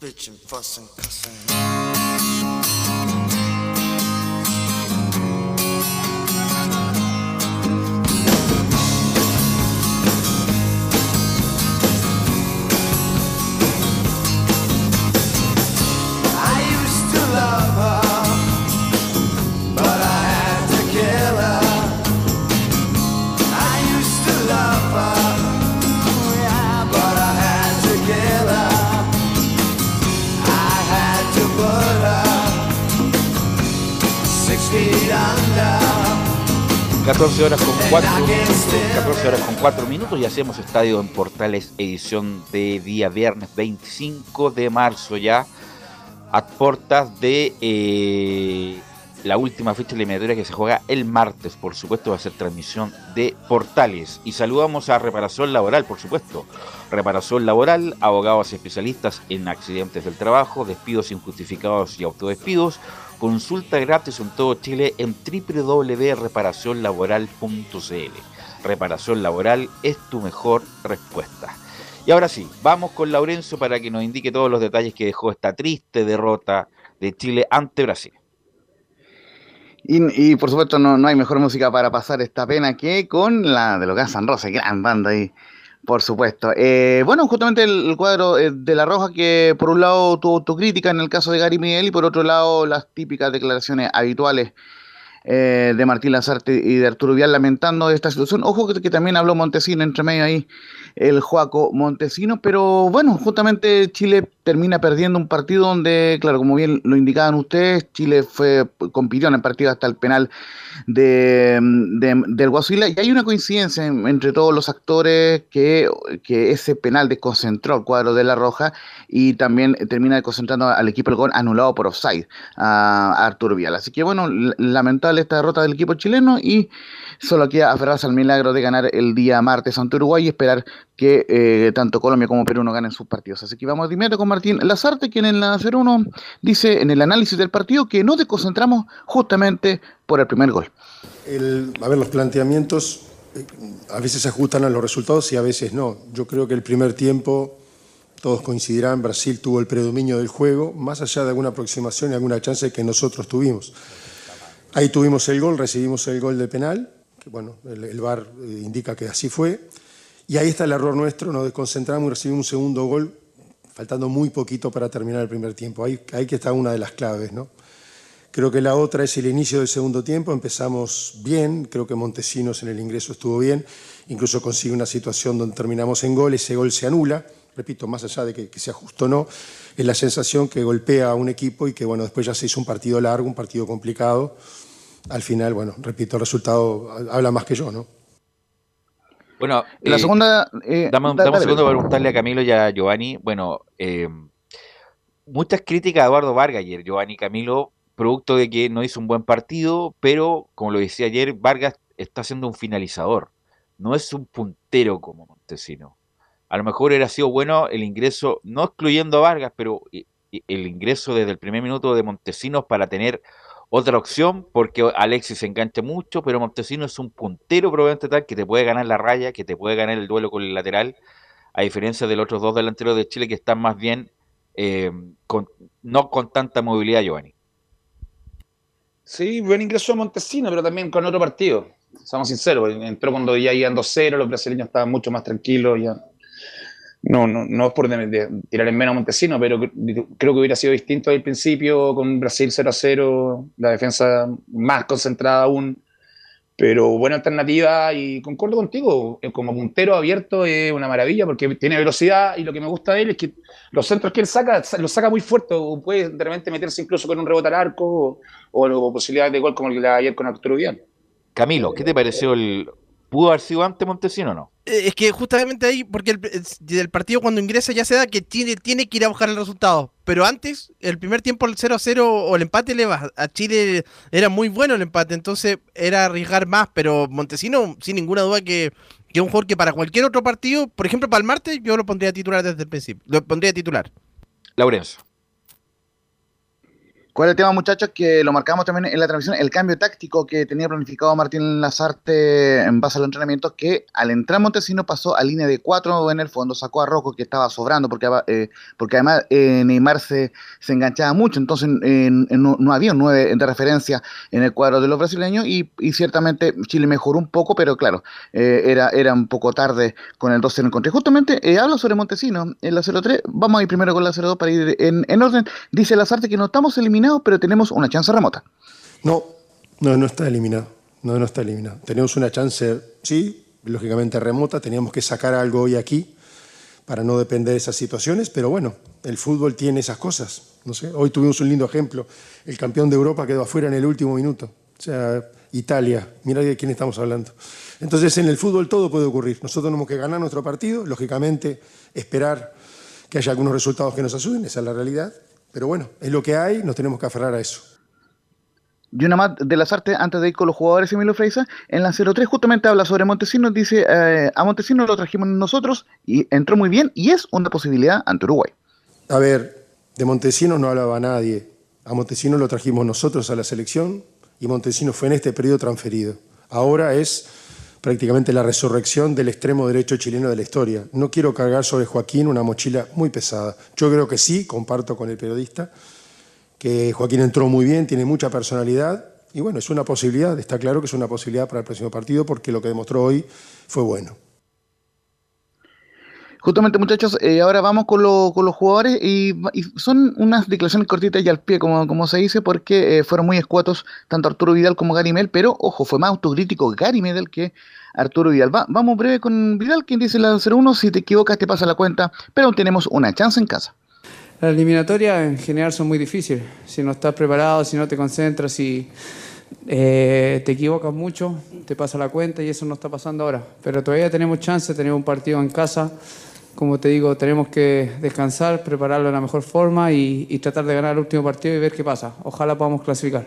bitching, fussing, cussing. 14 horas con 4 14 horas con 4 minutos y hacemos estadio en Portales edición de día viernes 25 de marzo ya a puertas de eh, la última fecha eliminatoria que se juega el martes por supuesto va a ser transmisión de Portales y saludamos a Reparación Laboral por supuesto Reparación Laboral abogados especialistas en accidentes del trabajo despidos injustificados y autodespidos Consulta gratis en todo Chile en www.reparacionlaboral.cl. Reparación Laboral es tu mejor respuesta. Y ahora sí, vamos con Laurencio para que nos indique todos los detalles que dejó esta triste derrota de Chile ante Brasil. Y, y, por supuesto no, no hay mejor música para pasar esta pena que con la de los Guns N' Roses, gran banda ahí, por supuesto. Eh, bueno, justamente el, el cuadro eh, de La Roja que por un lado tuvo autocrítica en el caso de Gary Miguel y por otro lado las típicas declaraciones habituales eh, de Martín Lazarte y de Arturo Vial lamentando esta situación. Ojo que, que también habló Montesino entre medio ahí, el Joaco Montesino, pero bueno, justamente Chile termina perdiendo un partido donde, claro, como bien lo indicaban ustedes, Chile fue compitió en el partido hasta el penal de, de- del Guasuila y hay una coincidencia en- entre todos los actores que, que ese penal desconcentró al cuadro de La Roja y también termina desconcentrando al equipo del gol anulado por offside a, a Arturo Vial. Así que bueno, lamentable esta derrota del equipo chileno y solo queda aferrarse al milagro de ganar el día martes ante Uruguay y esperar que eh, tanto Colombia como Perú no ganen sus partidos. Así que vamos de inmediato con Martín Lazarte, quien en la 01 dice en el análisis del partido que nos desconcentramos justamente por el primer gol. A ver, los planteamientos eh, a veces se ajustan a los resultados y a veces no. Yo creo que el primer tiempo, todos coincidirán, Brasil tuvo el predominio del juego, más allá de alguna aproximación y alguna chance que nosotros tuvimos. Ahí tuvimos el gol, recibimos el gol de penal, bueno, el, el VAR eh, indica que así fue, y ahí está el error nuestro, nos desconcentramos y recibimos un segundo gol, faltando muy poquito para terminar el primer tiempo. Ahí, ahí que está una de las claves, ¿no? Creo que la otra es el inicio del segundo tiempo. Empezamos bien, creo que Montesinos en el ingreso estuvo bien, incluso consigue una situación donde terminamos en gol, ese gol se anula. Repito, más allá de que, que sea justo o no, es la sensación que golpea a un equipo y que bueno, después ya se hizo un partido largo, un partido complicado. Al final, bueno, repito, el resultado habla más que yo, ¿no? Bueno, La eh, segunda... eh, Dame, un- dame segundo para preguntarle a Camilo y a Giovanni. Bueno, eh, muchas críticas a Eduardo Vargas ayer, Giovanni Camilo, producto de que no hizo un buen partido, pero como lo decía ayer, Vargas está siendo un finalizador, no es un puntero como Montesino. a lo mejor hubiera sido bueno el ingreso, no excluyendo a Vargas, pero i- el ingreso desde el primer minuto de Montesinos para tener otra opción, porque Alexis se engancha mucho, pero Montesinos es un puntero probablemente tal que te puede ganar la raya, que te puede ganar el duelo con el lateral, a diferencia de los otros dos delanteros de Chile que están más bien eh, no con tanta movilidad, Giovanni. Sí, buen ingreso a Montesino, pero también con otro partido. Seamos sinceros, entró cuando ya iban 2-0, los brasileños estaban mucho más tranquilos. Ya. No, no, no es por de- de tirar en menos a Montesino, pero cre- creo que hubiera sido distinto al principio, con Brasil 0-0, la defensa más concentrada aún. Pero buena alternativa y concuerdo contigo, eh, como puntero abierto es una maravilla porque tiene velocidad y lo que me gusta de él es que los centros que él saca, sa- los saca muy fuerte, o puede de repente meterse incluso con un rebote al arco o, o posibilidades de gol como el de ayer con Arturo Vidal. Camilo, ¿qué te pareció el... ¿Pudo haber sido antes Montesino o no? Eh, Es que justamente ahí, porque el, partido cuando ingresa ya se da que tiene, tiene que ir a buscar el resultado. Pero antes, el primer tiempo, el 0-0 o el empate le va. A Chile era muy bueno el empate, entonces era arriesgar más. Pero Montesino, sin ninguna duda, que, que es un jugador que para cualquier otro partido, por ejemplo para el martes, yo lo pondría titular desde el principio. Lo pondría titular. Laurenzo. ¿Cuál es el tema, muchachos? Que lo marcamos también en la transmisión, el cambio táctico que tenía planificado Martín Lazarte en base a los entrenamientos, que al entrar Montesino pasó a línea de cuatro en el fondo, sacó a Rocco que estaba sobrando, porque, eh, porque además eh, Neymar se, se enganchaba mucho, entonces eh, no, había un nueve de referencia en el cuadro de los brasileños y, ciertamente Chile mejoró un poco, pero claro, era, era un poco tarde con el 2-0 en contra. Justamente hablo sobre Montesino en la 0-3, vamos a ir primero con la 0-2 para ir en, en orden. Dice Lazarte que no estamos pero tenemos una chance remota. No, no, no está eliminado. No, no está eliminado. Tenemos una chance, sí, lógicamente remota. Teníamos que sacar algo hoy aquí para no depender de esas situaciones, pero bueno, el fútbol tiene esas cosas. No sé, hoy tuvimos un lindo ejemplo. El campeón de Europa quedó afuera en el último minuto. O sea, Italia, mira de quién estamos hablando. Entonces, en el fútbol todo puede ocurrir. Nosotros tenemos que ganar nuestro partido, lógicamente, esperar que haya algunos resultados que nos ayuden, esa es la realidad. Pero bueno, es lo que hay, nos tenemos que aferrar a eso. Y una más de las artes, antes de ir con los jugadores, Emilio Freisa, en la 03 justamente habla sobre Montesinos, dice, eh, a Montesinos lo trajimos nosotros y entró muy bien y es una posibilidad ante Uruguay. A ver, de Montesinos no hablaba nadie. A Montesinos lo trajimos nosotros a la selección y Montesinos fue en este periodo transferido. Ahora es prácticamente la resurrección del extremo derecho chileno de la historia. No quiero cargar sobre Joaquín una mochila muy pesada. Yo creo que sí, comparto con el periodista, que Joaquín entró muy bien, tiene mucha personalidad y bueno, es una posibilidad, está claro que es una posibilidad para el próximo partido porque lo que demostró hoy fue bueno. Justamente, muchachos, eh, ahora vamos con, lo- con los jugadores y, son unas declaraciones cortitas y al pie, como, como se dice, porque eh, fueron muy escuatos tanto Arturo Vidal como Gary Mel, pero ojo, fue más autocrítico Gary Medel que Arturo Vidal. Va- vamos breve con Vidal, quien dice la 0-1, si te equivocas te pasa la cuenta, pero aún tenemos una chance en casa. Las eliminatorias en general son muy difíciles. Si no estás preparado, si no te concentras, si eh, te equivocas mucho, te pasa la cuenta y eso no está pasando ahora. Pero todavía tenemos chance, tenemos un partido en casa. Como te digo, tenemos que descansar, prepararlo de la mejor forma y, tratar de ganar el último partido y ver qué pasa. Ojalá podamos clasificar.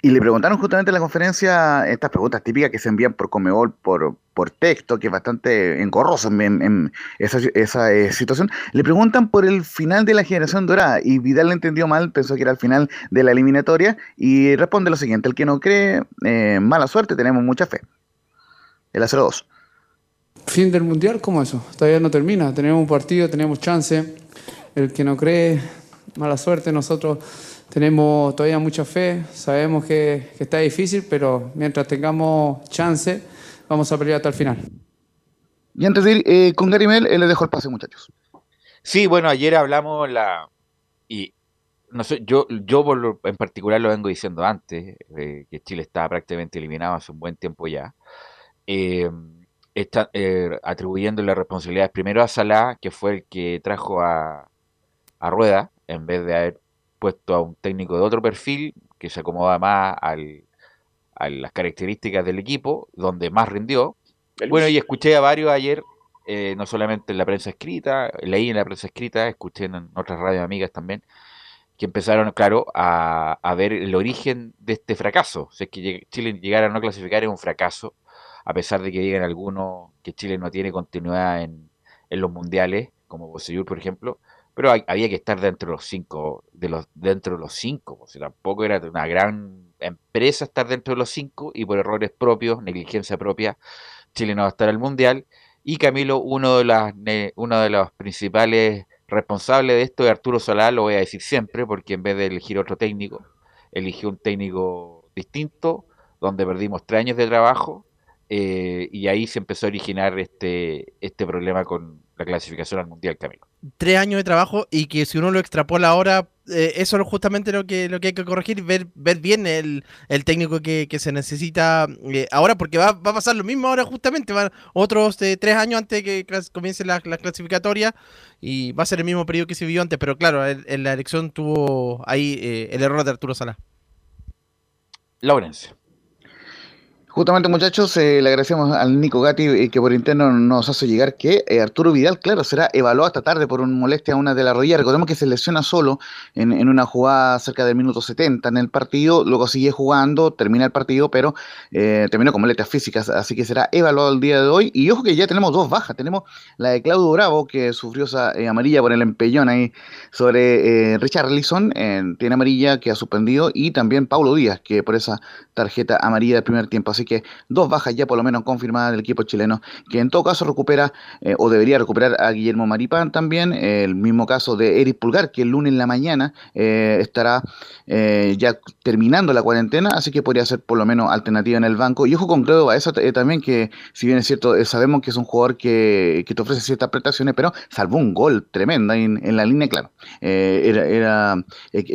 Y le preguntaron justamente en la conferencia estas preguntas típicas que se envían por Comebol, por, texto, que es bastante engorroso en, en- esa, eh, situación. Le preguntan por el final de la generación dorada y Vidal le entendió mal, pensó que era el final de la eliminatoria y responde lo siguiente, el que no cree, eh, mala suerte, tenemos mucha fe. El 0-2. Fin del mundial, ¿cómo eso? Todavía no termina. Tenemos un partido, tenemos chance. El que no cree, mala suerte. Nosotros tenemos todavía mucha fe. Sabemos que, que está difícil, pero mientras tengamos chance, vamos a pelear hasta el final. Y antes de ir eh, con Gary Mel, eh, les dejo el pase, muchachos. Sí, bueno, ayer hablamos la y no sé, yo yo por lo- en particular lo vengo diciendo antes, eh, que Chile estaba prácticamente eliminado hace un buen tiempo ya. Eh, está, eh, atribuyendo las responsabilidades primero a Salah, que fue el que trajo a, a Rueda, en vez de haber puesto a un técnico de otro perfil que se acomoda más al, a las características del equipo, donde más rindió. Bueno, y escuché a varios ayer, eh, no solamente en la prensa escrita, leí en la prensa escrita, escuché en otras radios amigas también, que empezaron, claro, a, a ver el origen de este fracaso. O sea, que Chile llegara a no clasificar es un fracaso, a pesar de que digan algunos que Chile no tiene continuidad en, en los mundiales, como Bosellur, por ejemplo, pero había que estar dentro de los cinco, de los, dentro de los cinco, o sea, tampoco era una gran empresa estar dentro de los cinco, y por errores propios, negligencia propia, Chile no va a estar al mundial, y Camilo, uno de las uno de los principales responsables de esto es Arturo Solá, lo voy a decir siempre, porque en vez de elegir otro técnico, eligió un técnico distinto, donde perdimos tres años de trabajo, eh, y ahí se empezó a originar este, este problema con la clasificación al mundial, Camilo. Tres años de trabajo y que si uno lo extrapola ahora, eh, eso es justamente lo que, lo que hay que corregir, ver, ver bien el, el técnico que, que se necesita eh, ahora, porque va, va a pasar lo mismo ahora justamente, van otros tres años antes de que comience la, la clasificatoria y va a ser el mismo periodo que se vivió antes, pero claro, en, en la elección tuvo ahí el error de Arturo Sala. Laurencio. Justamente, muchachos, eh, le agradecemos al Nico Gatti eh, que por interno nos hace llegar que eh, Arturo Vidal, claro, será evaluado esta tarde por una molestia a una de la rodilla. Recordemos que se lesiona solo en, en una jugada cerca del minuto 70 en el partido, luego sigue jugando, termina el partido, pero eh, terminó con molestias físicas, así que será evaluado el día de hoy. Y ojo que ya tenemos dos bajas, tenemos la de Claudio Bravo, que sufrió esa amarilla por el empellón ahí sobre Richard Lisson, tiene amarilla que ha suspendido, y también Paulo Díaz, que por esa tarjeta amarilla del primer tiempo. Así que dos bajas ya por lo menos confirmadas del equipo chileno, que en todo caso recupera eh, o debería recuperar a Guillermo Maripán también. el mismo caso de Eric Pulgar, que el lunes en la mañana eh, estará eh, ya terminando la cuarentena, así que podría ser por lo menos alternativa en el banco. Y ojo con Claudio Baeza eh, también, que si bien es cierto, sabemos que es un jugador que, que te ofrece ciertas prestaciones, pero salvó un gol tremendo ahí en, la línea, claro. Era era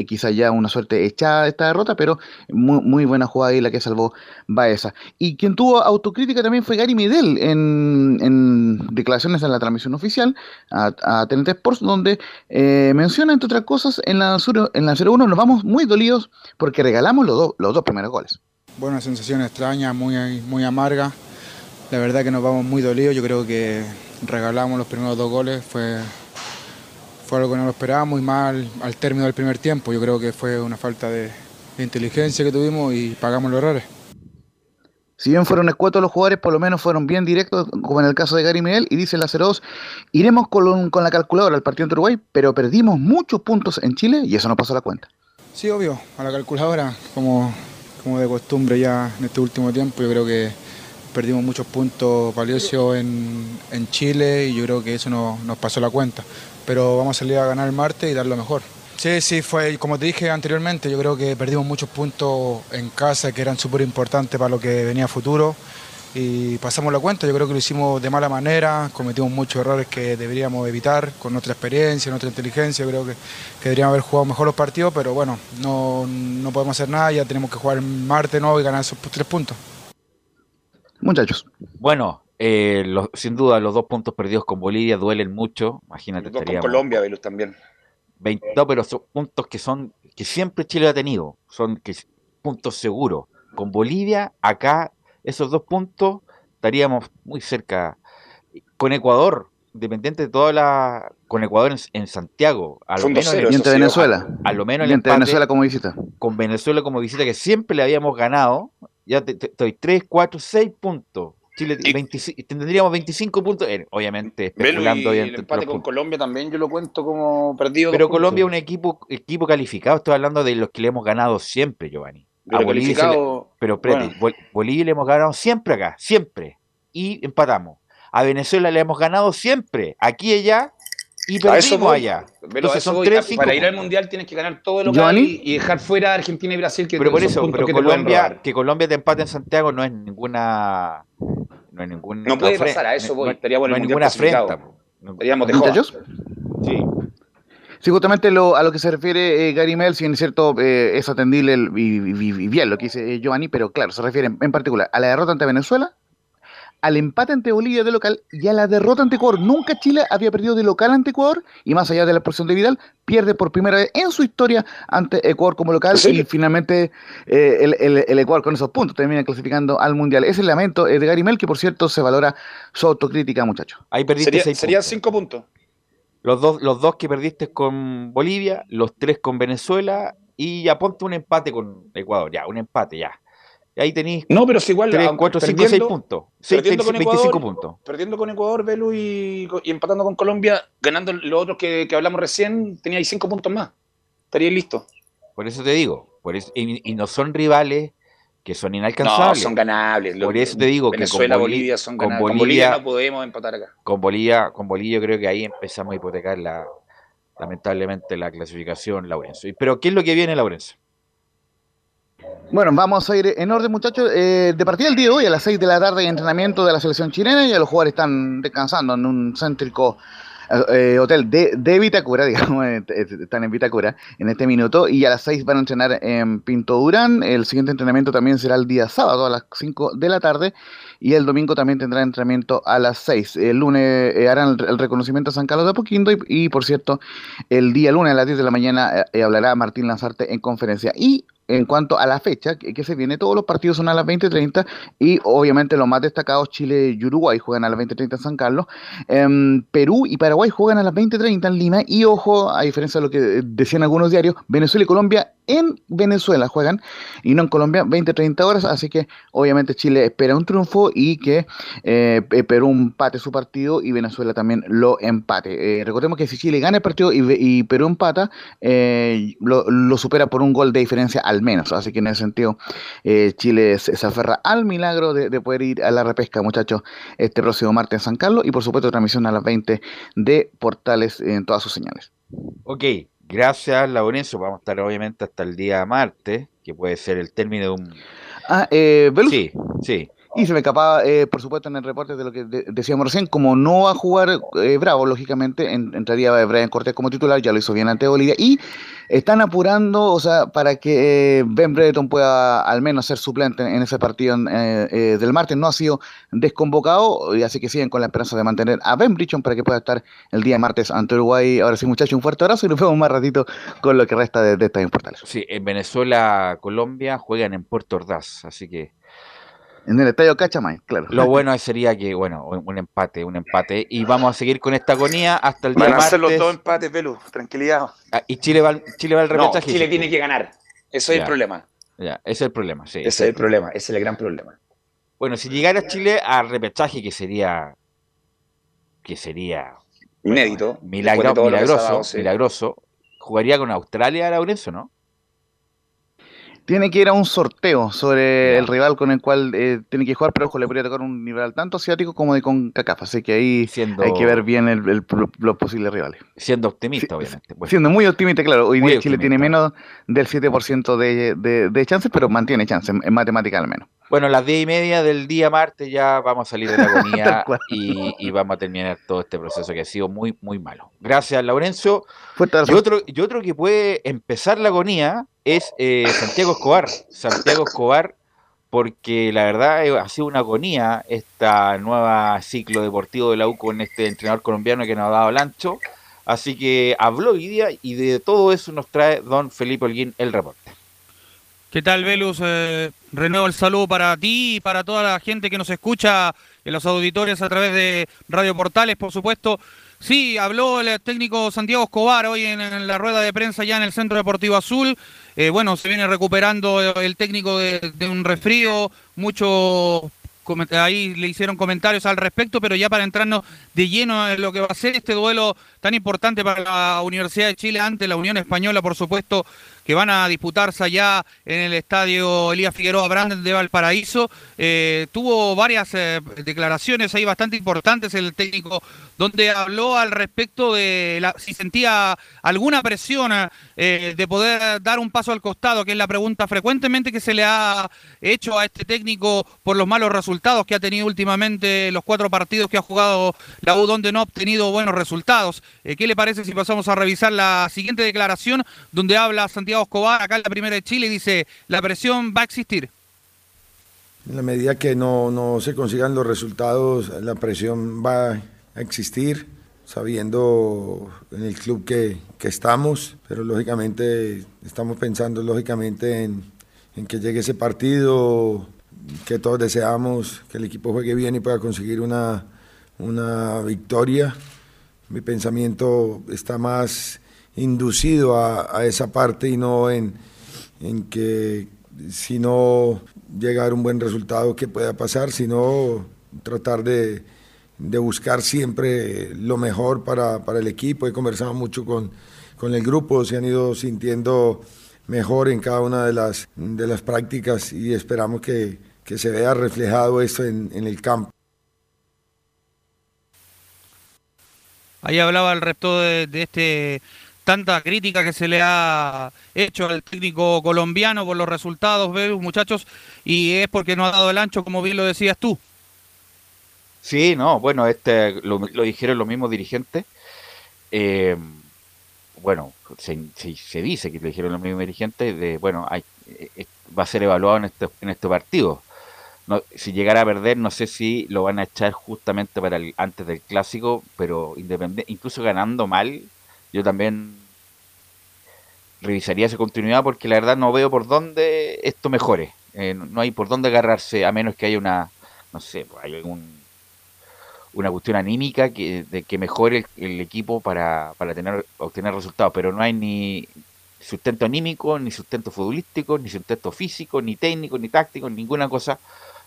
quizá ya una suerte echada esta derrota, pero muy, muy buena jugada ahí la que salvó Baeza. Y quien tuvo autocrítica también fue Gary Medel en, declaraciones en la transmisión oficial a, a Sports, donde eh, menciona, entre otras cosas, en la, en la 0-1 nos vamos muy dolidos porque regalamos los, dos los dos primeros goles. Bueno, sensación extraña, muy, muy amarga. La verdad que nos vamos muy dolidos. Yo creo que regalamos los primeros dos goles. Fue, fue algo que no lo esperábamos y mal al término del primer tiempo. Yo creo que fue una falta de inteligencia que tuvimos y pagamos los errores. Si bien fueron escuetos los jugadores, por lo menos fueron bien directos, como en el caso de Gary Medel, y dice la 0-2, iremos con, con la calculadora al partido en Uruguay, pero perdimos muchos puntos en Chile y eso no pasó la cuenta. Sí, obvio, a la calculadora, como, como de costumbre ya en este último tiempo, yo creo que perdimos muchos puntos valiosos en, en Chile y yo creo que eso no- nos pasó la cuenta. Pero vamos a salir a ganar el martes y dar lo mejor. Sí, sí, fue, como te dije anteriormente, yo creo que perdimos muchos puntos en casa que eran súper importantes para lo que venía a futuro y pasamos la cuenta, yo creo que lo hicimos de mala manera, cometimos muchos errores que deberíamos evitar con nuestra experiencia, nuestra inteligencia, yo creo que, que deberíamos haber jugado mejor los partidos, pero bueno, no, no podemos hacer nada, ya tenemos que jugar el martes ¿no? y ganar esos tres puntos. Muchachos. Bueno, eh, los- sin duda los dos puntos perdidos con Bolivia duelen mucho. Imagínate, Dos con Colombia, Velus, también. 20 no, pero son puntos que son que siempre Chile ha tenido, son que puntos seguros. Con Bolivia, acá, esos dos puntos estaríamos muy cerca. Con Ecuador, independiente de toda la. Con Ecuador en, en Santiago, a lo menos. cero, sí, Venezuela. A, a lo menos el Y ante empate Venezuela como visita. Con Venezuela como visita, que siempre le habíamos ganado. Ya te- te- estoy 3, 4, 6 puntos. Chile 25 tendríamos 25 puntos, eh, obviamente especulando y el empate con. Colombia también yo lo cuento como perdido. Pero Colombia es un equipo, equipo calificado, estoy hablando de los que le hemos ganado siempre, Giovanni. A Pero Bolivia se le- pero Bolivia le hemos ganado siempre acá, siempre. Y empatamos. A Venezuela le hemos ganado siempre, aquí y allá, y perdimos allá. Pero Entonces son voy. 3, A- 5 Para ir al mundial tienes que ganar todo lo ¿Giovanni? y, y dejar fuera a Argentina y Brasil. Que Pero por eso, pero que Colombia, que Colombia te empate en Santiago no es ninguna. No es ningún. No puede pasar, a eso no- voy. no- Estaría bueno no mundial ninguna afrenta. No- Estaríamos de. Sí. Sí, justamente lo- a lo que se refiere eh, Gary Mel, si bien es cierto, eh, es atendible el- y, y- y bien lo que dice eh, Giovanni, pero claro, se refiere en, en particular a la derrota ante Venezuela, al empate ante Bolivia de local y a la derrota ante Ecuador. Nunca Chile había perdido de local ante Ecuador y más allá de la expulsión de Vidal, pierde por primera vez en su historia ante Ecuador como local y finalmente eh, el, el- el Ecuador con esos puntos termina clasificando al Mundial. Ese es el lamento eh, de Gary Mel, que por cierto se valora su autocrítica, muchachos. Ahí perdiste Sería- seis serían puntos. cinco puntos. Los dos, los dos que perdiste con Bolivia, los tres con Venezuela y ya ponte un empate con Ecuador, ya, un empate ya. Ahí tenéis No, pero si igual 3, aunque 4, 5, 6 perdiendo- puntos. 6, perdiendo con 25 Ecuador, puntos. Perdiendo con Ecuador, Velu, y, y empatando con Colombia, ganando los otros que, que hablamos recién, teníais cinco puntos más. Estaríais listos. Por eso te digo. Por eso, y, y no son rivales que son No, inalcanzables. son ganables. Por eso te digo Venezuela, que con Boli- Bolivia son ganables. Con Bolivia- Bolivia no podemos empatar acá. con Bolivia, con Bolivia yo creo que ahí empezamos a hipotecar la, lamentablemente la clasificación Laurencio. Pero ¿qué es lo que viene Laurencio? Bueno, vamos a ir en orden, muchachos. Eh, de partida el día de hoy, a las 6 de la tarde, hay entrenamiento de la selección chilena. Ya los jugadores están descansando en un céntrico eh, hotel de, de Vitacura, digamos, eh, eh, están en Vitacura en este minuto. Y a las 6 van a entrenar en Pinto Durán. El siguiente entrenamiento también será el día sábado a las 5 de la tarde. Y el domingo también tendrá entrenamiento a las 6. El lunes eh, harán el, reconocimiento a San Carlos de Apoquindo. Y, y, por cierto, el día lunes a las 10 de la mañana eh, hablará Martín Lanzarte en conferencia. Y en cuanto a la fecha que, se viene, todos los partidos son a las 20.30 y obviamente los más destacados, Chile y Uruguay juegan a las 20.30 en San Carlos, em, Perú y Paraguay juegan a las 20.30 en Lima y ojo, a diferencia de lo que decían algunos diarios, Venezuela y Colombia en Venezuela juegan y no en Colombia 20-30 horas, así que obviamente Chile espera un triunfo y que eh, Perú empate su partido y Venezuela también lo empate. Eh, recordemos que si Chile gana el partido y, y Perú empata, eh, lo, supera por un gol de diferencia al menos, así que en ese sentido eh, Chile se, se, aferra al milagro de, de, poder ir a la repesca, muchachos, este próximo martes en San Carlos y por supuesto transmisión a las 20 de Portales en todas sus señales. Ok, Gracias, Laurencio. Vamos a estar obviamente hasta el día martes, que puede ser el término de un... Ah, eh. Sí, sí. Y se me escapaba, eh, por supuesto, en el reporte de lo que de decíamos recién, como no va a jugar eh, Bravo, lógicamente, en, entraría Brian Cortés como titular, ya lo hizo bien ante Bolivia, y están apurando, o sea, para que eh, Ben Brereton pueda al menos ser suplente en, ese partido eh, del martes, no ha sido desconvocado, y así que siguen con la esperanza de mantener a Ben Brichon para que pueda estar el día martes ante Uruguay. Ahora sí, muchachos, un fuerte abrazo y nos vemos más ratito con lo que resta de, de importantes. Sí, en Venezuela, Colombia juegan en Puerto Ordaz, así que en el estadio Cachamay, claro. Lo bueno sería que, bueno, un empate, un empate. Y vamos a seguir con esta agonía hasta el día Van a martes. hacer los dos empates, Velu, tranquilidad. Ah, y Chile va, Chile va al repechaje. No, Chile tiene que ganar. Eso es ya, el problema. Ya, ese es el problema, sí. Ese es el problema, ese es el gran problema. Bueno, si llegara Chile al repechaje, que sería. que sería. Inédito. Milagro, milagroso, sí. milagroso. ¿Jugaría con Australia, Laurencio, no? Tiene que ir a un sorteo sobre yeah. el rival con el cual eh, tiene que jugar, pero ojo, le podría tocar un rival tanto asiático como de CONCACAF, así que ahí siendo, hay que ver bien el, el, los posibles rivales. Siendo optimista, sí, obviamente. Bueno. Siendo muy optimista, claro, hoy muy día Chile optimista. tiene menos del 7% de, de, de, chances, pero mantiene chances, en, en matemática al menos. Bueno, a las 10 y media del día martes ya vamos a salir de la agonía y, y, vamos a terminar todo este proceso que ha sido muy, muy malo. Gracias, Laurencio. Y otro, y otro que puede empezar la agonía es eh, Santiago Escobar. Santiago Escobar, porque la verdad eh, ha sido una agonía esta nueva ciclo deportivo de la U con este entrenador colombiano que nos ha dado el ancho. Así que habló hoy día y de todo eso nos trae don Felipe Holguín el reporte. ¿Qué tal, Velus? Eh, renuevo el saludo para ti y para toda la gente que nos escucha en los auditores a través de Radio Portales, por supuesto. Sí, habló el técnico Santiago Escobar hoy en, la rueda de prensa ya en el Centro Deportivo Azul. Eh, bueno, se viene recuperando el técnico de, un resfrío, mucho ahí le hicieron comentarios al respecto, pero ya para entrarnos de lleno en lo que va a ser este duelo tan importante para la Universidad de Chile ante la Unión Española, por supuesto, que van a disputarse allá en el estadio Elías Figueroa Brandt de Valparaíso. Eh, tuvo varias eh, declaraciones ahí bastante importantes el técnico, donde habló al respecto de si sentía alguna presión eh, de poder dar un paso al costado, que es la pregunta frecuentemente que se le ha hecho a este técnico por los malos resultados que ha tenido últimamente los cuatro partidos que ha jugado la U, donde no ha obtenido buenos resultados. ¿Qué le parece si pasamos a revisar la siguiente declaración, donde habla Santiago Escobar, acá en la primera de Chile, dice, la presión va a existir. En la medida que no, no se consigan los resultados, la presión va a existir, sabiendo en el club que, que estamos, pero lógicamente estamos pensando lógicamente en, en que llegue ese partido, que todos deseamos que el equipo juegue bien y pueda conseguir una, una victoria. Mi pensamiento está más inducido a, esa parte y no en, en que si no llegar a un buen resultado que pueda pasar, sino tratar de, de buscar siempre lo mejor para, para, el equipo. He conversado mucho con, con el grupo, se han ido sintiendo mejor en cada una de las, de las prácticas y esperamos que, que se vea reflejado esto en, en el campo. Ahí hablaba el resto de, este tanta crítica que se le ha hecho al técnico colombiano por los resultados, muchachos, y es porque no ha dado el ancho, como bien lo decías tú. Sí, no, bueno, este lo, lo dijeron los mismos dirigentes. Eh, bueno, se, se, dice que lo dijeron los mismos dirigentes, de, bueno, hay, eh, va a ser evaluado en este, en este partido. No, si llegara a perder, no sé si lo van a echar justamente para el, antes del clásico, pero incluso ganando mal, yo también revisaría esa continuidad porque la verdad no veo por dónde esto mejore. Eh, no hay por dónde agarrarse, a menos que haya una, no sé, pues, hay algún, una cuestión anímica que, de que mejore el, el equipo para, para tener, obtener resultados, pero no hay ni sustento anímico, ni sustento futbolístico, ni sustento físico, ni técnico, ni táctico, ninguna cosa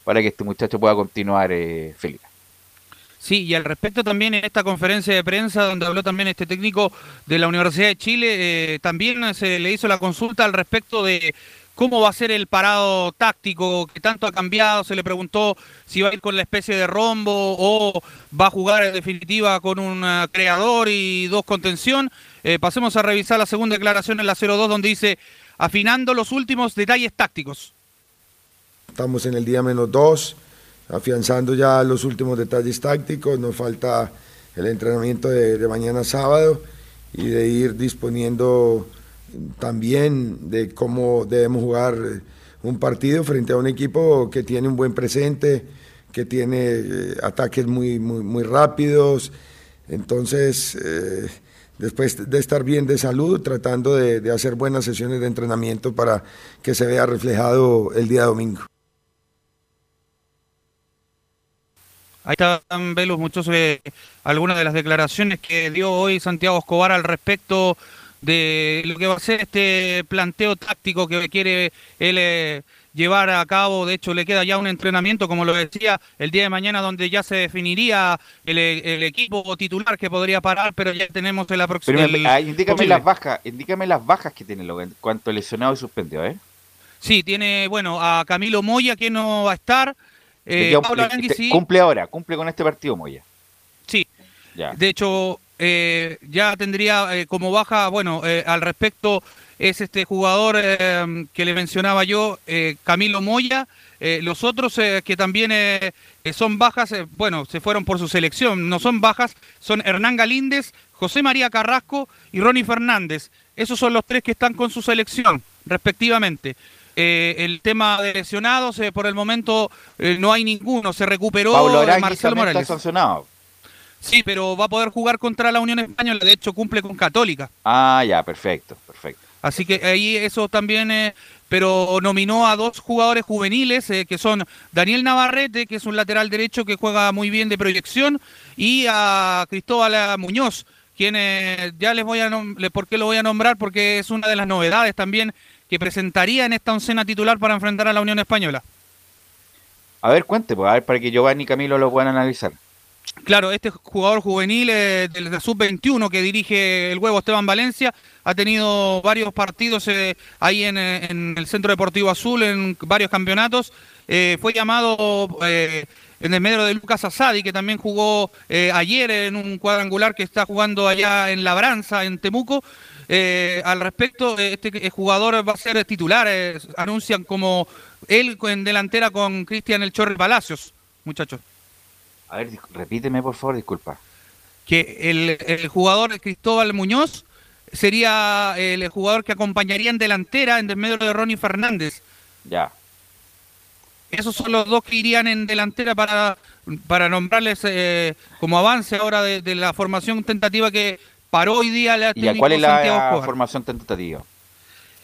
para que este muchacho pueda continuar eh, feliz. Sí, y al respecto también en esta conferencia de prensa donde habló también este técnico de la Universidad de Chile, eh, también se le hizo la consulta al respecto de cómo va a ser el parado táctico que tanto ha cambiado, se le preguntó si va a ir con la especie de rombo o va a jugar en definitiva con un uh, creador y dos contención. Eh, pasemos a revisar la segunda declaración en la 02 donde dice afinando los últimos detalles tácticos. Estamos en el día menos dos afianzando ya los últimos detalles tácticos, nos falta el entrenamiento de, mañana sábado y de ir disponiendo también de cómo debemos jugar un partido frente a un equipo que tiene un buen presente, que tiene eh, ataques muy, muy, muy rápidos. Entonces, eh, después de estar bien de salud, tratando de hacer buenas sesiones de entrenamiento para que se vea reflejado el día domingo. Ahí están, Velos, muchos eh, algunas de las declaraciones que dio hoy Santiago Escobar al respecto de lo que va a ser este planteo táctico que quiere él eh, llevar a cabo. De hecho, le queda ya un entrenamiento, como lo decía, el día de mañana, donde ya se definiría el, el equipo titular que podría parar, pero ya tenemos el aproximado. Ah, indícame las bajas, indícame las bajas que tiene en cuanto lesionado y suspendido, ¿eh? Sí, tiene, bueno, a Camilo Moya, que no va a estar. Eh, Pablo Arangui, sí. Cumple ahora, cumple con este partido Moya. Sí. Ya. De hecho, eh, ya tendría eh, como baja, bueno, eh, al respecto es este jugador que le mencionaba yo, Camilo Moya. los otros que también son bajas, bueno, se fueron por su selección, no son bajas, son Hernán Galíndez, José María Carrasco y Ronnie Fernández. Esos son los tres que están con su selección, respectivamente. Eh, el tema de lesionados, eh, por el momento eh, no hay ninguno. Se recuperó Pablo Marcelo Morales. Está sancionado. Sí, pero va a poder jugar contra la Unión Española. De hecho, cumple con Católica. Ah, ya, perfecto, perfecto. Así que ahí eso también, pero nominó a dos jugadores juveniles, que son Daniel Navarrete, que es un lateral derecho que juega muy bien de proyección, y a Cristóbal Muñoz, quien ya les voy a nombrar, ¿por qué lo voy a nombrar? Porque es una de las novedades también que presentaría en esta oncena titular para enfrentar a la Unión Española. A ver, cuente, pues, a ver, para que Giovanni y Camilo lo puedan analizar. Claro, este jugador juvenil eh, del sub-21 que dirige el huevo Esteban Valencia ha tenido varios partidos eh, ahí en, eh, en, el Centro Deportivo Azul, en varios campeonatos. Eh, fue llamado en el medio de Lucas Asadi, que también jugó ayer en un cuadrangular que está jugando allá en Labranza, en Temuco. Eh, al respecto, este jugador va a ser titular, eh, anuncian como él en delantera con Cristian El Chorri Palacios, muchachos. A ver, repíteme por favor, disculpa. Que el, el jugador Cristóbal Muñoz sería el jugador que acompañaría en delantera en el medio de Ronnie Fernández. Ya. Esos son los dos que irían en delantera para, para nombrarles eh, como avance ahora de, de, la formación tentativa que paró hoy día la ¿Y cuál es la formación tentativa?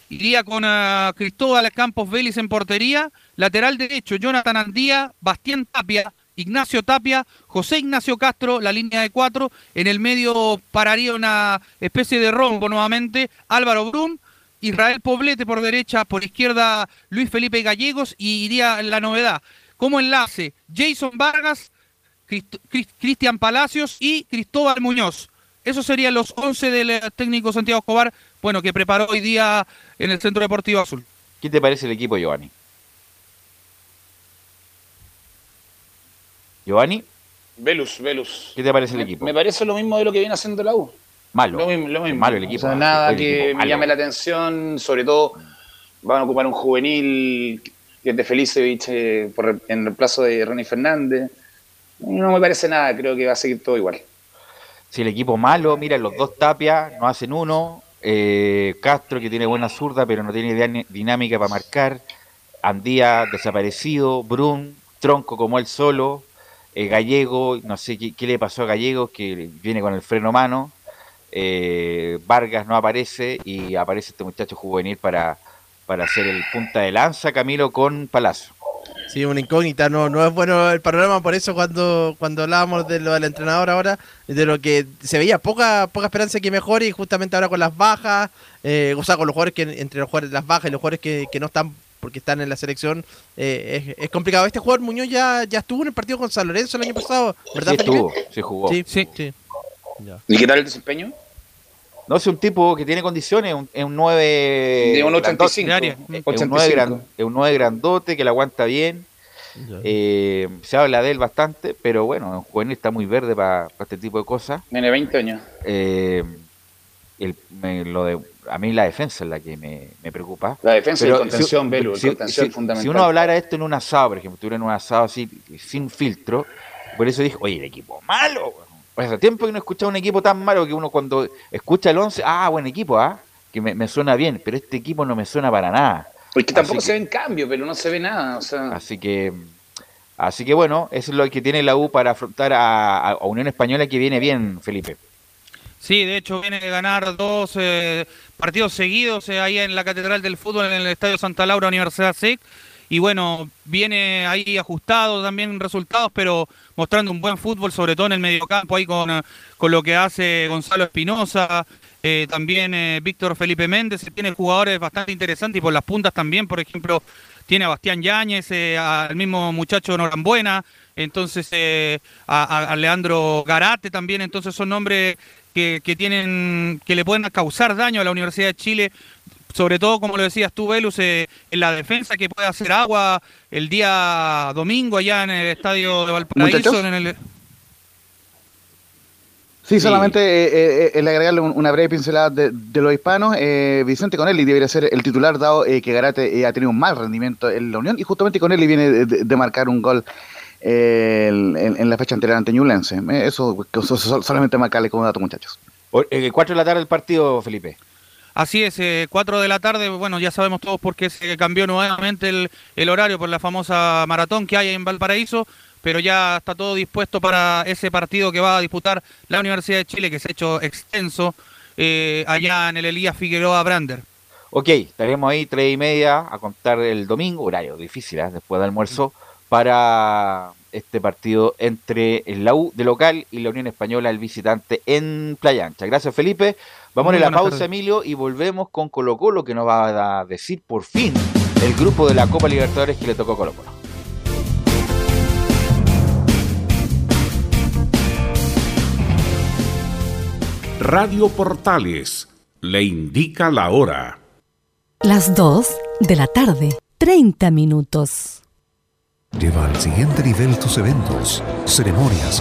Iría con uh, Cristóbal Campos Vélez en portería, lateral derecho Jonathan Andía, Bastián Tapia, Ignacio Tapia, José Ignacio Castro, la línea de cuatro, en el medio pararía una especie de rombo nuevamente, Álvaro Brum Israel Poblete por derecha, por izquierda Luis Felipe Gallegos y iría la novedad. Como enlace, Jason Vargas, Crist- Cris- Cristian Palacios y Cristóbal Muñoz. Esos serían los 11 del eh, técnico Santiago Escobar, bueno, que preparó hoy día en el Centro Deportivo Azul. ¿Qué te parece el equipo, Giovanni? Giovanni, Velus, Velus. ¿qué te parece el equipo? Me parece lo mismo de lo que viene haciendo la U. Malo. Lo mismo, lo mismo. Malo el equipo. O sea, nada El que equipo me llame la atención, sobre todo van a ocupar un juvenil que es de Felicevich eh, por, en reemplazo de Ronnie Fernández. No me parece nada, creo que va a seguir todo igual. Si el equipo malo, mira, los dos Tapia no hacen uno. eh, Castro, que tiene buena zurda, pero no tiene dinámica para marcar. Andía desaparecido. Brun, tronco como él solo. eh, Gallego, no sé qué, qué le pasó a Gallego, que viene con el freno mano. eh, Vargas no aparece y aparece este muchacho juvenil para, para hacer el punta de lanza, Camilo, con Palacio. Sí, una incógnita, no, no es bueno el panorama, por eso cuando, cuando hablábamos de lo del entrenador ahora, de lo que se veía poca, poca esperanza que mejore y justamente ahora con las bajas, eh, o sea, con los jugadores que entre los jugadores las bajas y los jugadores que, que no están porque están en la selección, eh, es, es complicado. Este jugador Muñoz ya, ya estuvo en el partido con San Lorenzo el año pasado, ¿verdad? Sí estuvo, sí jugó. Sí, Sí. sí. ¿Y qué tal el desempeño? No, es un tipo que tiene condiciones, un- es un 9... De un 85. De área. Es un, 85. 9 gran- es un 9 grandote que la aguanta bien. Eh, se habla de él bastante, pero bueno, un juvenil está muy verde para este tipo de cosas. Tiene 20 años. Eh, el- me- lo de, a mí la defensa es la que me, me preocupa. La defensa y Pero el contención, si- si- contención si- es fundamental. Si uno hablara esto en un asado, por ejemplo, estuviera en un asado así, sin filtro, por eso dije, oye, el equipo malo. Weón". Pues hace tiempo que no escuchaba un equipo tan malo que uno cuando escucha el 11, ah, buen equipo, ah, que me, me suena bien, pero este equipo no me suena para nada. Porque tampoco Así se que- ven cambios, pero no se ve nada. O sea, Así que, así que bueno, eso es lo que tiene la U para afrontar a, a Unión Española que viene bien, Felipe. Sí, de hecho viene de ganar dos eh, partidos seguidos eh, ahí en la Catedral del Fútbol, en el Estadio Santa Laura, Universidad SEC. Y bueno, viene ahí ajustado también resultados, pero mostrando un buen fútbol, sobre todo en el mediocampo, ahí con, con lo que hace Gonzalo Espinosa, eh, también eh, Víctor Felipe Méndez, tiene jugadores bastante interesantes y por las puntas también, por ejemplo, tiene a Bastián Yáñez, eh, al mismo muchacho Norambuena, entonces a- a Leandro Garate también, entonces son nombres que, que tienen que le pueden causar daño a la Universidad de Chile, sobre todo como lo decías tú, Velus, eh, en la defensa que puede hacer agua el día domingo allá en el estadio de Valparaíso, Muchachos. en el Sí, solamente eh, eh, el agregarle un- una breve pincelada de, de los hispanos. Eh, Vicente Conelli debería ser el titular, dado eh, que Garate eh, ha tenido un mal rendimiento en la Unión y justamente Conelli viene de, marcar un gol en, en la fecha anterior ante Ñublense. Eso, que so- so- solamente marcarle como dato, muchachos. O- eh, cuatro de la tarde el partido, Felipe. Así es, eh, 4 de la tarde, bueno, ya sabemos todos por qué se cambió nuevamente el, el horario por la famosa maratón que hay en Valparaíso, pero ya está todo dispuesto para ese partido que va a disputar la Universidad de Chile, que se ha hecho extenso eh, allá en el Elías Figueroa Brander. Ok, estaremos ahí tres y media a contar el domingo, horario difícil, ¿eh? después del almuerzo, para este partido entre el la U de local y la Unión Española, el visitante en Playa Ancha. Gracias, Felipe. Vamos Muy a la pausa, tardes. Emilio, y volvemos con Colo Colo, que nos va a decir por fin el grupo de la Copa Libertadores que le tocó a Colo Colo. Radio Portales le indica la hora. Las 2 de la tarde, 30 minutos. Lleva al siguiente nivel tus eventos, ceremonias,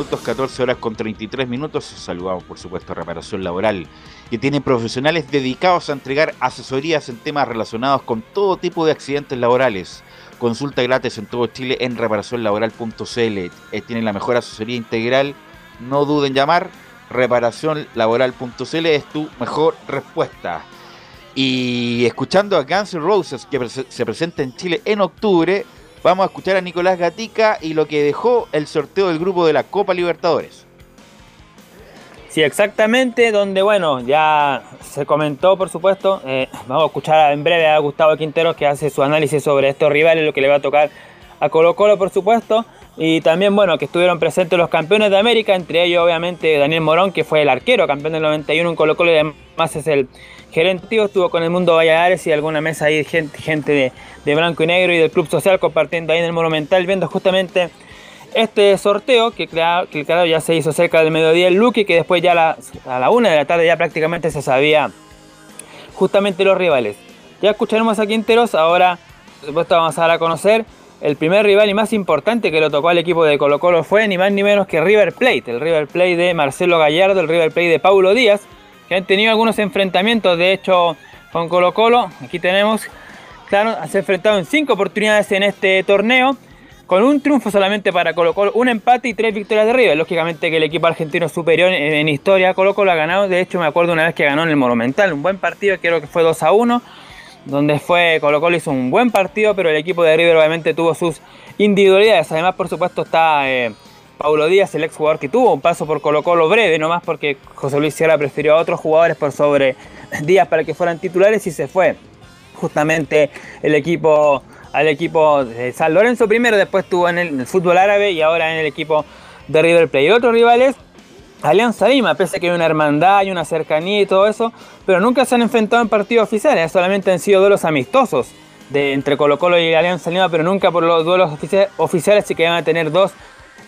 Minutos, 14 horas con 33 minutos. Saludamos, por supuesto, a Reparación Laboral, que tiene profesionales dedicados a entregar asesorías en temas relacionados con todo tipo de accidentes laborales. Consulta gratis en todo Chile en reparacionlaboral.cl. Eh, Tienen la mejor asesoría integral. No duden en llamar. Reparacionlaboral.cl es tu mejor respuesta. Y escuchando a Guns N' Roses, que se presenta en Chile en octubre, vamos a escuchar a Nicolás Gatica y lo que dejó el sorteo del grupo de la Copa Libertadores. Sí, exactamente, donde bueno, ya se comentó, por supuesto. eh, vamos a escuchar en breve a Gustavo Quinteros que hace su análisis sobre estos rivales, lo que le va a tocar a Colo Colo, por supuesto. Y también, bueno, que estuvieron presentes los campeones de América, entre ellos, obviamente, Daniel Morón, que fue el arquero, campeón del 91 en Colo Colo y además es el gerente. Estuvo con el Mundo Valladares y alguna mesa ahí, gente, gente de, de blanco y negro y del Club Social compartiendo ahí en el Monumental, viendo justamente este sorteo que, crea- que claro ya se hizo cerca del mediodía el Luque que después ya a la, a la una de la tarde ya prácticamente se sabía justamente los rivales. Ya escucharemos a Quinteros, ahora por supuesto vamos a dar a conocer el primer rival y más importante que lo tocó al equipo de Colo Colo fue ni más ni menos que River Plate, el River Plate de Marcelo Gallardo, el River Plate de Paulo Díaz, que han tenido algunos enfrentamientos de hecho con Colo Colo, aquí tenemos, claro, se han en cinco oportunidades en este torneo, con un triunfo solamente para Colo Colo, un empate y tres victorias de River. Lógicamente que el equipo argentino superior en, en historia. Colo Colo ha ganado, de hecho me acuerdo una vez que ganó en el Monumental, un buen partido, creo que fue 2 a 1, donde fue Colo Colo hizo un buen partido, pero el equipo de River obviamente tuvo sus individualidades. Además, por supuesto, está eh, Paulo Díaz, el ex jugador que tuvo un paso por Colo Colo breve, nomás porque José Luis Sierra prefirió a otros jugadores por sobre Díaz para que fueran titulares y se fue justamente el equipo al equipo de San Lorenzo primero, después estuvo en el, el fútbol árabe y ahora en el equipo de River Plate. Y otros rivales, Alianza Lima, pese a que hay una hermandad y una cercanía y todo eso, pero nunca se han enfrentado en partidos oficiales, solamente han sido duelos amistosos de, entre Colo Colo y Alianza Lima, pero nunca por los duelos ofici- oficiales, así que van a tener dos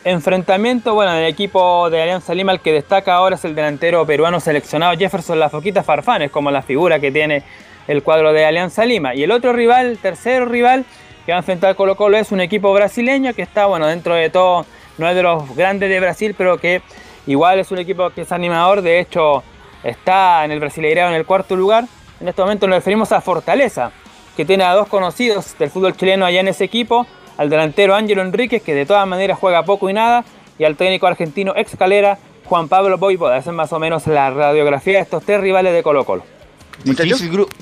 enfrentamientos. Bueno, en el equipo de Alianza Lima el que destaca ahora es el delantero peruano seleccionado Jefferson La Foquita Farfán, es como la figura que tiene el cuadro de Alianza Lima. Y el otro rival, el tercer rival que va a enfrentar Colo Colo es un equipo brasileño que está, bueno, dentro de todo, no es de los grandes de Brasil, pero que igual es un equipo que es animador, de hecho está en el Brasileirao en el cuarto lugar. En este momento nos referimos a Fortaleza, que tiene a dos conocidos del fútbol chileno allá en ese equipo, al delantero Ángelo Enríquez, que de todas maneras juega poco y nada, y al técnico argentino ex calera Juan Pablo Boivoda. Esa es más o menos la radiografía de estos tres rivales de Colo Colo. Difícil grupo,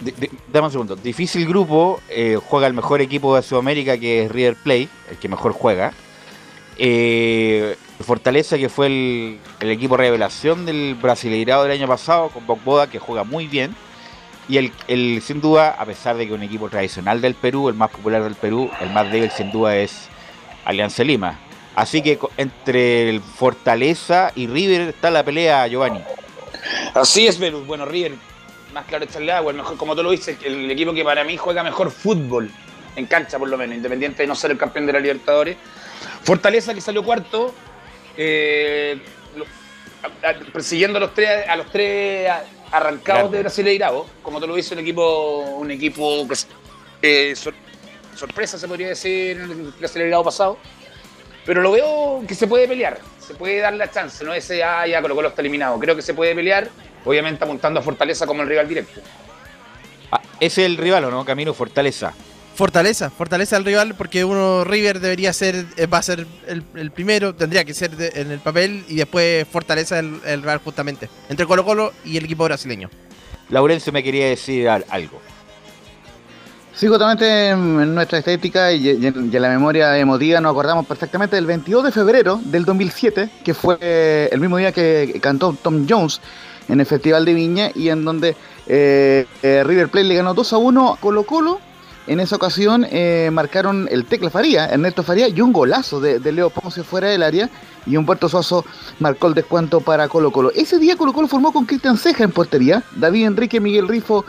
dame un segundo. Difícil grupo, eh, juega el mejor equipo de Sudamérica que es River Plate, el que mejor juega. Eh, Fortaleza, que fue el, el equipo revelación del Brasileirao del año pasado, con Boda que juega muy bien. Y el, el, sin duda, a pesar de que un equipo tradicional del Perú, el más popular del Perú, el más débil sin duda es Alianza Lima. Así que entre el Fortaleza y River está la pelea, Giovanni. Así es, Velus. Bueno, River, más claro echarle agua. El mejor, como tú lo dices, el equipo que para mí juega mejor fútbol, en cancha por lo menos, independiente de no ser el campeón de la Libertadores. Fortaleza que salió cuarto, eh, lo- a- a- persiguiendo a los tres, a los tres arrancados Grande. de Brasileirao. Como tú lo dices, un equipo, un equipo eh, sor- sorpresa se podría decir en el Brasileirao pasado. Pero lo veo que se puede pelear, se puede dar la chance, no ese, ah, ya Colo Colo está eliminado. Creo que se puede pelear, obviamente apuntando a Fortaleza como el rival directo. Ah, ese es el rival, ¿o no? Camino Fortaleza. Fortaleza, fortaleza al rival porque uno River debería ser, eh, va a ser el, el primero, tendría que ser de- en el papel y después Fortaleza el, el rival justamente, entre Colo Colo y el equipo brasileño. Laurencio me quería decir al- algo. Sí, justamente en nuestra estética y y en, y en la memoria emotiva nos acordamos perfectamente del 22 de febrero del 2007, que fue eh, el mismo día que cantó Tom Jones en el Festival de Viña y en donde eh, eh, River Plate le ganó 2 a 1 a Colo Colo. En esa ocasión eh, marcaron el Tecla Faría, Ernesto Faría y un golazo de, de Leo Ponce fuera del área y Humberto Suazo marcó el descuento para Colo Colo. Ese día Colo Colo formó con Cristian Ceja en portería, David Enrique, Miguel Rifo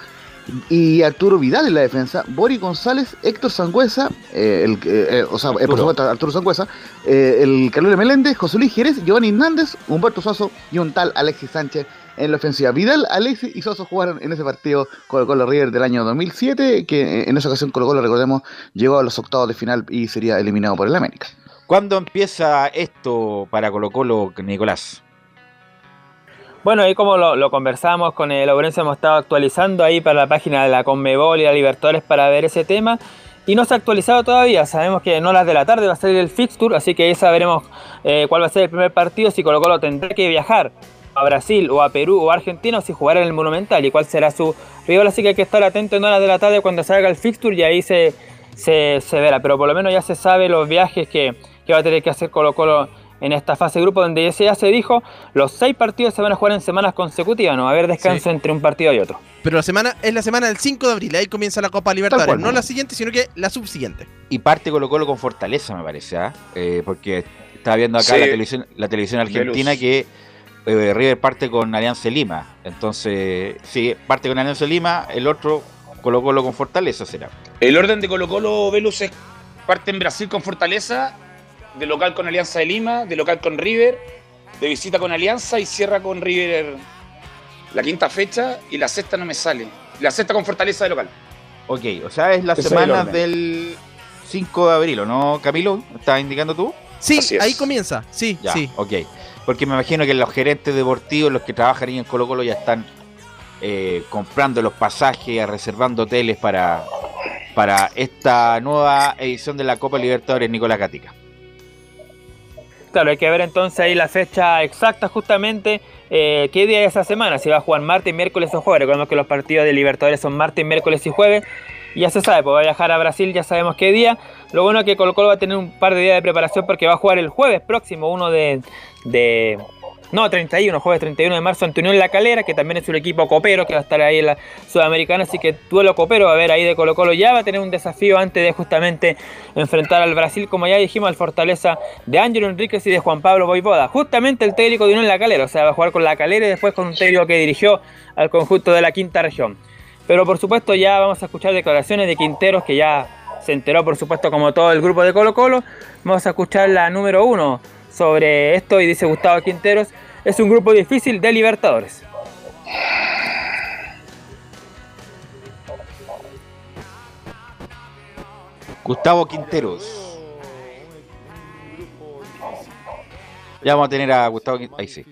y Arturo Vidal en la defensa, Bori González, Héctor Sangüesa, eh, el, eh, eh, o sea, por supuesto Arturo Sangüesa, eh, el Carlos Meléndez, José Luis Jerez, Giovanni Hernández, Humberto Suazo y un tal Alexis Sánchez en la ofensiva. Vidal, Alexis y Suazo jugaron en ese partido Colo Colo River del año 2007, que eh, en esa ocasión Colo Colo, recordemos, llegó a los octavos de final y sería eliminado por el América. ¿Cuándo empieza esto para Colo Colo, Nicolás? Bueno, ahí como lo, lo conversamos con el Laurencio, hemos estado actualizando ahí para la página de la Conmebol y la Libertadores para ver ese tema. Y no se ha actualizado todavía, sabemos que no las de la tarde va a ser el fixture, así que ahí sabremos eh, cuál va a ser el primer partido, si Colo Colo tendrá que viajar a Brasil o a Perú o a Argentina o si jugará en el Monumental y cuál será su rival, así que hay que estar atento en horas de la tarde cuando salga el fixture y ahí se, se, se verá, pero por lo menos ya se sabe los viajes que, que va a tener que hacer Colo Colo en esta fase de grupo donde ya se- ya se dijo, los seis partidos se van a jugar en semanas consecutivas, no va a haber descanso Sí. entre un partido y otro. Pero la semana es la semana del 5 de abril, ahí comienza la Copa Libertadores, cual, no ¿no? la siguiente, sino que la subsiguiente. Y parte Colo Colo con Fortaleza, me parece, ¿ah? Eh, porque estaba viendo acá Sí. la televisión, la televisión argentina Velus. que eh, River parte con Alianza Lima. Entonces, sí, parte con Alianza Lima, el otro Colo Colo con Fortaleza será. El orden de Colo Colo Velus es parte en Brasil con Fortaleza, de local con Alianza de Lima, de local con River, de visita con Alianza y cierra con River la quinta fecha y la sexta no me sale. La sexta con Fortaleza de local. Ok, o sea, es la Ese semana del 5 de abril, ¿o no, Camilo? ¿Estás indicando tú? Sí, ahí comienza, sí, Ya, sí. ok. Porque me imagino que los gerentes deportivos, los que trabajan ahí en Colo Colo, ya están eh, comprando los pasajes, reservando hoteles para, para esta nueva edición de la Copa Libertadores Nicolás Gatica. Claro, hay que ver entonces ahí la fecha exacta justamente, eh, qué día es esa semana, si va a jugar martes, miércoles o jueves. Recordemos que los partidos de Libertadores son martes, miércoles y jueves. Ya se sabe, pues va a viajar a Brasil, ya sabemos qué día. Lo bueno es que Colo Colo va a tener un par de días de preparación porque va a jugar el jueves próximo, uno de... de no, 31, jueves 31 de marzo ante Unión La Calera, que también es un equipo copero que va a estar ahí en la Sudamericana, así que duelo copero a haber ahí de Colo Colo. Ya va a tener un desafío antes de justamente enfrentar al Brasil, como ya dijimos, al Fortaleza de Ángelo Enríquez y de Juan Pablo Boivoda. Justamente el técnico de Unión La Calera, o sea, va a jugar con La Calera y después con un técnico que dirigió al conjunto de la quinta región. Pero por supuesto ya vamos a escuchar declaraciones de Quinteros, que ya se enteró por supuesto como todo el grupo de Colo Colo. Vamos a escuchar la número uno sobre esto y dice Gustavo Quinteros, es un grupo difícil de Libertadores. Gustavo Quinteros. Ya vamos a tener a Gustavo Quinteros. Ahí sí.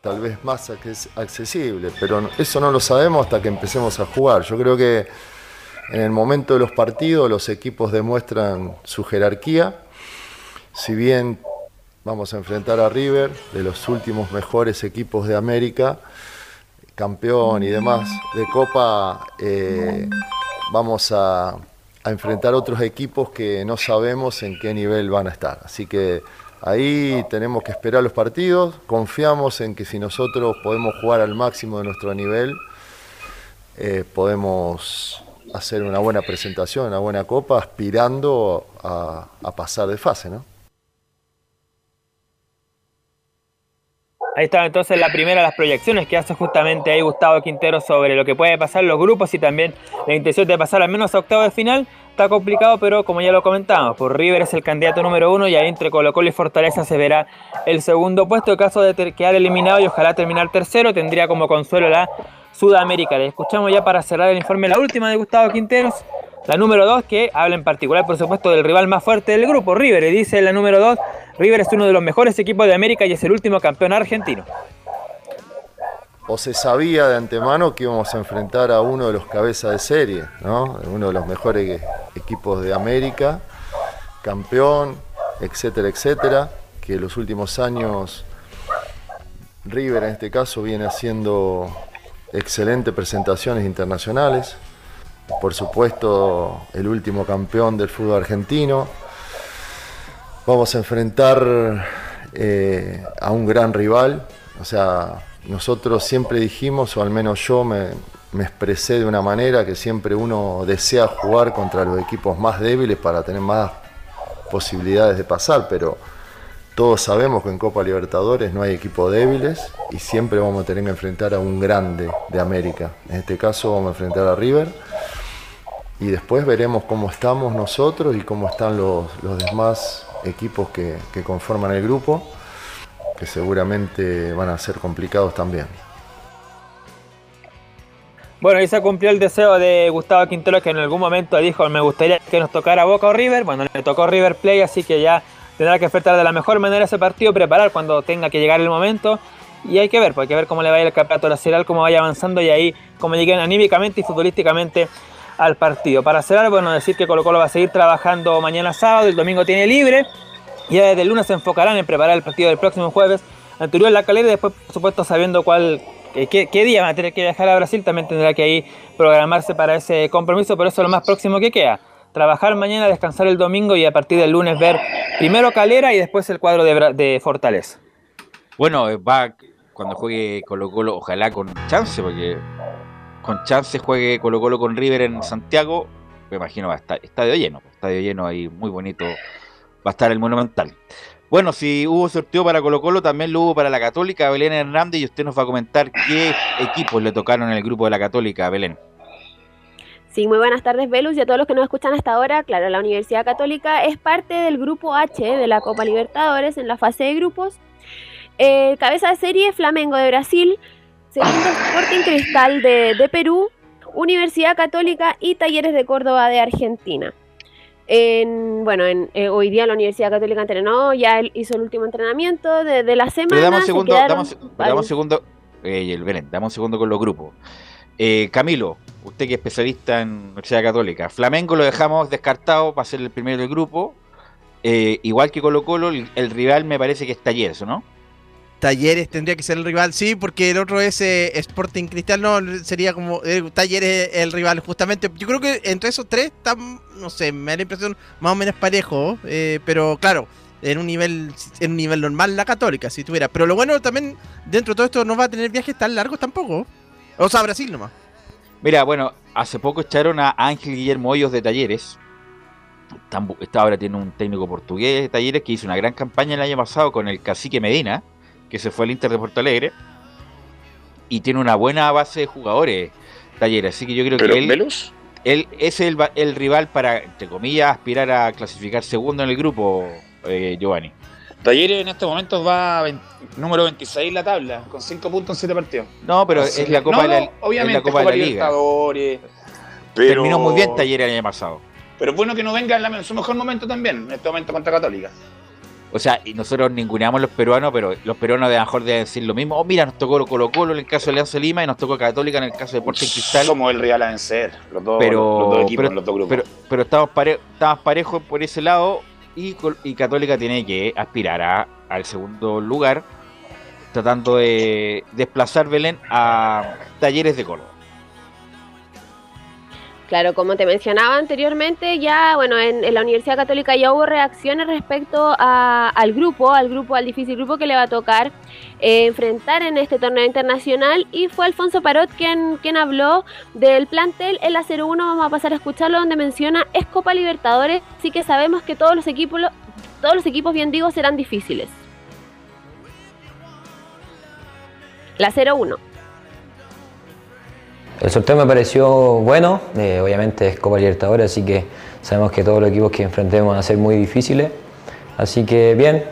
tal vez más acces- accesible, pero eso no lo sabemos hasta que empecemos a jugar. Yo creo que en el momento de los partidos los equipos demuestran su jerarquía. Si bien vamos a enfrentar a River, de los últimos mejores equipos de América, campeón y demás de Copa, eh, vamos a, a enfrentar otros equipos que no sabemos en qué nivel van a estar. Así que Ahí tenemos que esperar los partidos, confiamos en que si nosotros podemos jugar al máximo de nuestro nivel, eh, podemos hacer una buena presentación, una buena copa, aspirando a, a pasar de fase, ¿no? Ahí está entonces la primera de las proyecciones que hace justamente ahí Gustavo Quintero sobre lo que puede pasar los grupos y también la intención de pasar al menos a octavos de final. Está complicado, pero como ya lo comentamos, por River es el candidato número uno y ahí entre Colo Colo y Fortaleza se verá el segundo puesto. En caso de quedar eliminado y ojalá terminar tercero, tendría como consuelo la Sudamérica. Le escuchamos ya para cerrar el informe la última de Gustavo Quinteros. La número 2 que habla en particular, por supuesto, del rival más fuerte del grupo, River. Y dice la número 2, River es uno de los mejores equipos de América y es el último campeón argentino. o se sabía de antemano que íbamos a enfrentar a uno de los cabezas de serie, ¿no? uno de los mejores equipos de América, campeón, etcétera, etcétera, que en los últimos años River en este caso viene haciendo excelentes presentaciones internacionales, por supuesto el último campeón del fútbol argentino. Vamos a enfrentar eh, a un gran rival, o sea, nosotros siempre dijimos, o al menos yo me, me expresé de una manera que siempre uno desea jugar contra los equipos más débiles para tener más posibilidades de pasar, pero todos sabemos que en Copa Libertadores no hay equipos débiles y siempre vamos a tener que enfrentar a un grande de América. En este caso vamos a enfrentar a River y después veremos cómo estamos nosotros y cómo están los, los demás equipos que, que conforman el grupo, que seguramente van a ser complicados también. Bueno, ahí se cumplió el deseo de Gustavo Quintero que en algún momento dijo me gustaría que nos tocara Boca o River. Bueno, le tocó River Play, así que ya tendrá que enfrentar de la mejor manera ese partido, preparar cuando tenga que llegar el momento. Y hay que ver, pues hay que ver cómo le va a ir el campeonato nacional, cómo vaya avanzando y ahí cómo lleguen anímicamente y futbolísticamente al partido. Para cerrar, bueno, decir que Colo Colo va a seguir trabajando mañana sábado, el domingo tiene libre. Y ya desde el lunes se enfocarán en preparar el partido del próximo jueves anterior en la calera y después, por supuesto, sabiendo cuál eh, qué, día va a tener que viajar a Brasil, también tendrá que ahí programarse para ese compromiso, pero eso es lo más próximo que queda. Trabajar mañana, descansar el domingo y a partir del lunes ver primero Calera y después el cuadro de, de Fortaleza. Bueno, eh, va cuando juegue Colo Colo, ojalá con chance, porque con chance juegue Colo Colo con River en Santiago, me imagino va a estar estadio lleno, estadio lleno ahí muy bonito, va a estar el Monumental. Bueno, si hubo sorteo para Colo Colo, también lo hubo para la Católica, Belén Hernández, y usted nos va a comentar qué equipos le tocaron en el grupo de la Católica, Belén. Sí, muy buenas tardes, Velus, y a todos los que nos escuchan hasta ahora. Claro, la Universidad Católica es parte del grupo H de la Copa Libertadores en la fase de grupos. Eh, cabeza de serie, Flamengo de Brasil, segundo Sporting Cristal de, de Perú, Universidad Católica y Talleres de Córdoba de Argentina. En, bueno, en, eh, hoy día la Universidad Católica entrenó, ya él hizo el último entrenamiento de, de la semana. Pero dame un se segundo, se- dame un varios- segundo, eh, el Belén, dame un segundo con los grupos. Eh, Camilo, usted que es especialista en Universidad Católica, Flamengo lo dejamos descartado para ser el primero del grupo. Eh, igual que Colo Colo, el, el rival me parece que es Talleres, ¿o ¿no? Talleres tendría que ser el rival, sí, porque el otro es eh, Sporting Cristal, no, sería como eh, Talleres el rival, justamente. Yo creo que entre esos tres están, no sé, me da la impresión más o menos parejo, eh, pero claro, en un nivel en un nivel normal la Católica, si tuviera. Pero lo bueno también, dentro de todo esto, no va a tener viajes tan largos tampoco. O sea, Brasil nomás. Mira, bueno, hace poco echaron a Ángel Guillermo Hoyos de Talleres. Está ahora tiene un técnico portugués de Talleres que hizo una gran campaña el año pasado con el Cacique Medina, que se fue al Inter de Porto Alegre. Y tiene una buena base de jugadores Talleres. Así que yo creo ¿Pero que él, Velus? él es el, va- el rival para, entre comillas, aspirar a clasificar segundo en el grupo, eh, Giovanni. Talleres en estos momentos va número 26 en la tabla, con 5 puntos en 7 partidos. No, pero Así es la Copa no, de la, no, es obviamente, la Copa de la Liga. Pero... Terminó muy bien Talleres el año pasado. Pero es bueno que no venga en, la- en su mejor momento también, en este momento contra Católica. O sea, y nosotros ninguneamos a los peruanos, pero los peruanos de mejor deben decir lo mismo. Oh, mira, nos tocó Colo Colo en el caso de Alianza Lima y nos tocó Católica en el caso de Sporting Cristal. Somos el rival a vencer, los dos, pero, los dos equipos, pero, los dos grupos. pero, pero estamos, pare- estamos parejos por ese lado y, y Católica tiene que aspirar a, al segundo lugar, tratando de desplazar Belén a Talleres de Córdoba. Claro, como te mencionaba anteriormente, ya, bueno, en, la Universidad Católica ya hubo reacciones respecto a- al grupo, al grupo, al difícil grupo que le va a tocar eh, enfrentar en este torneo internacional y fue Alfonso Parot quien, quien habló del plantel en la 01, vamos a pasar a escucharlo donde menciona es Copa Libertadores, así que sabemos que todos los equipos, todos los equipos bien digo serán difíciles. La 01. El sorteo me pareció bueno, eh, obviamente es Copa Libertadores, así que sabemos que todos los equipos que enfrentemos van a ser muy difíciles. Así que bien,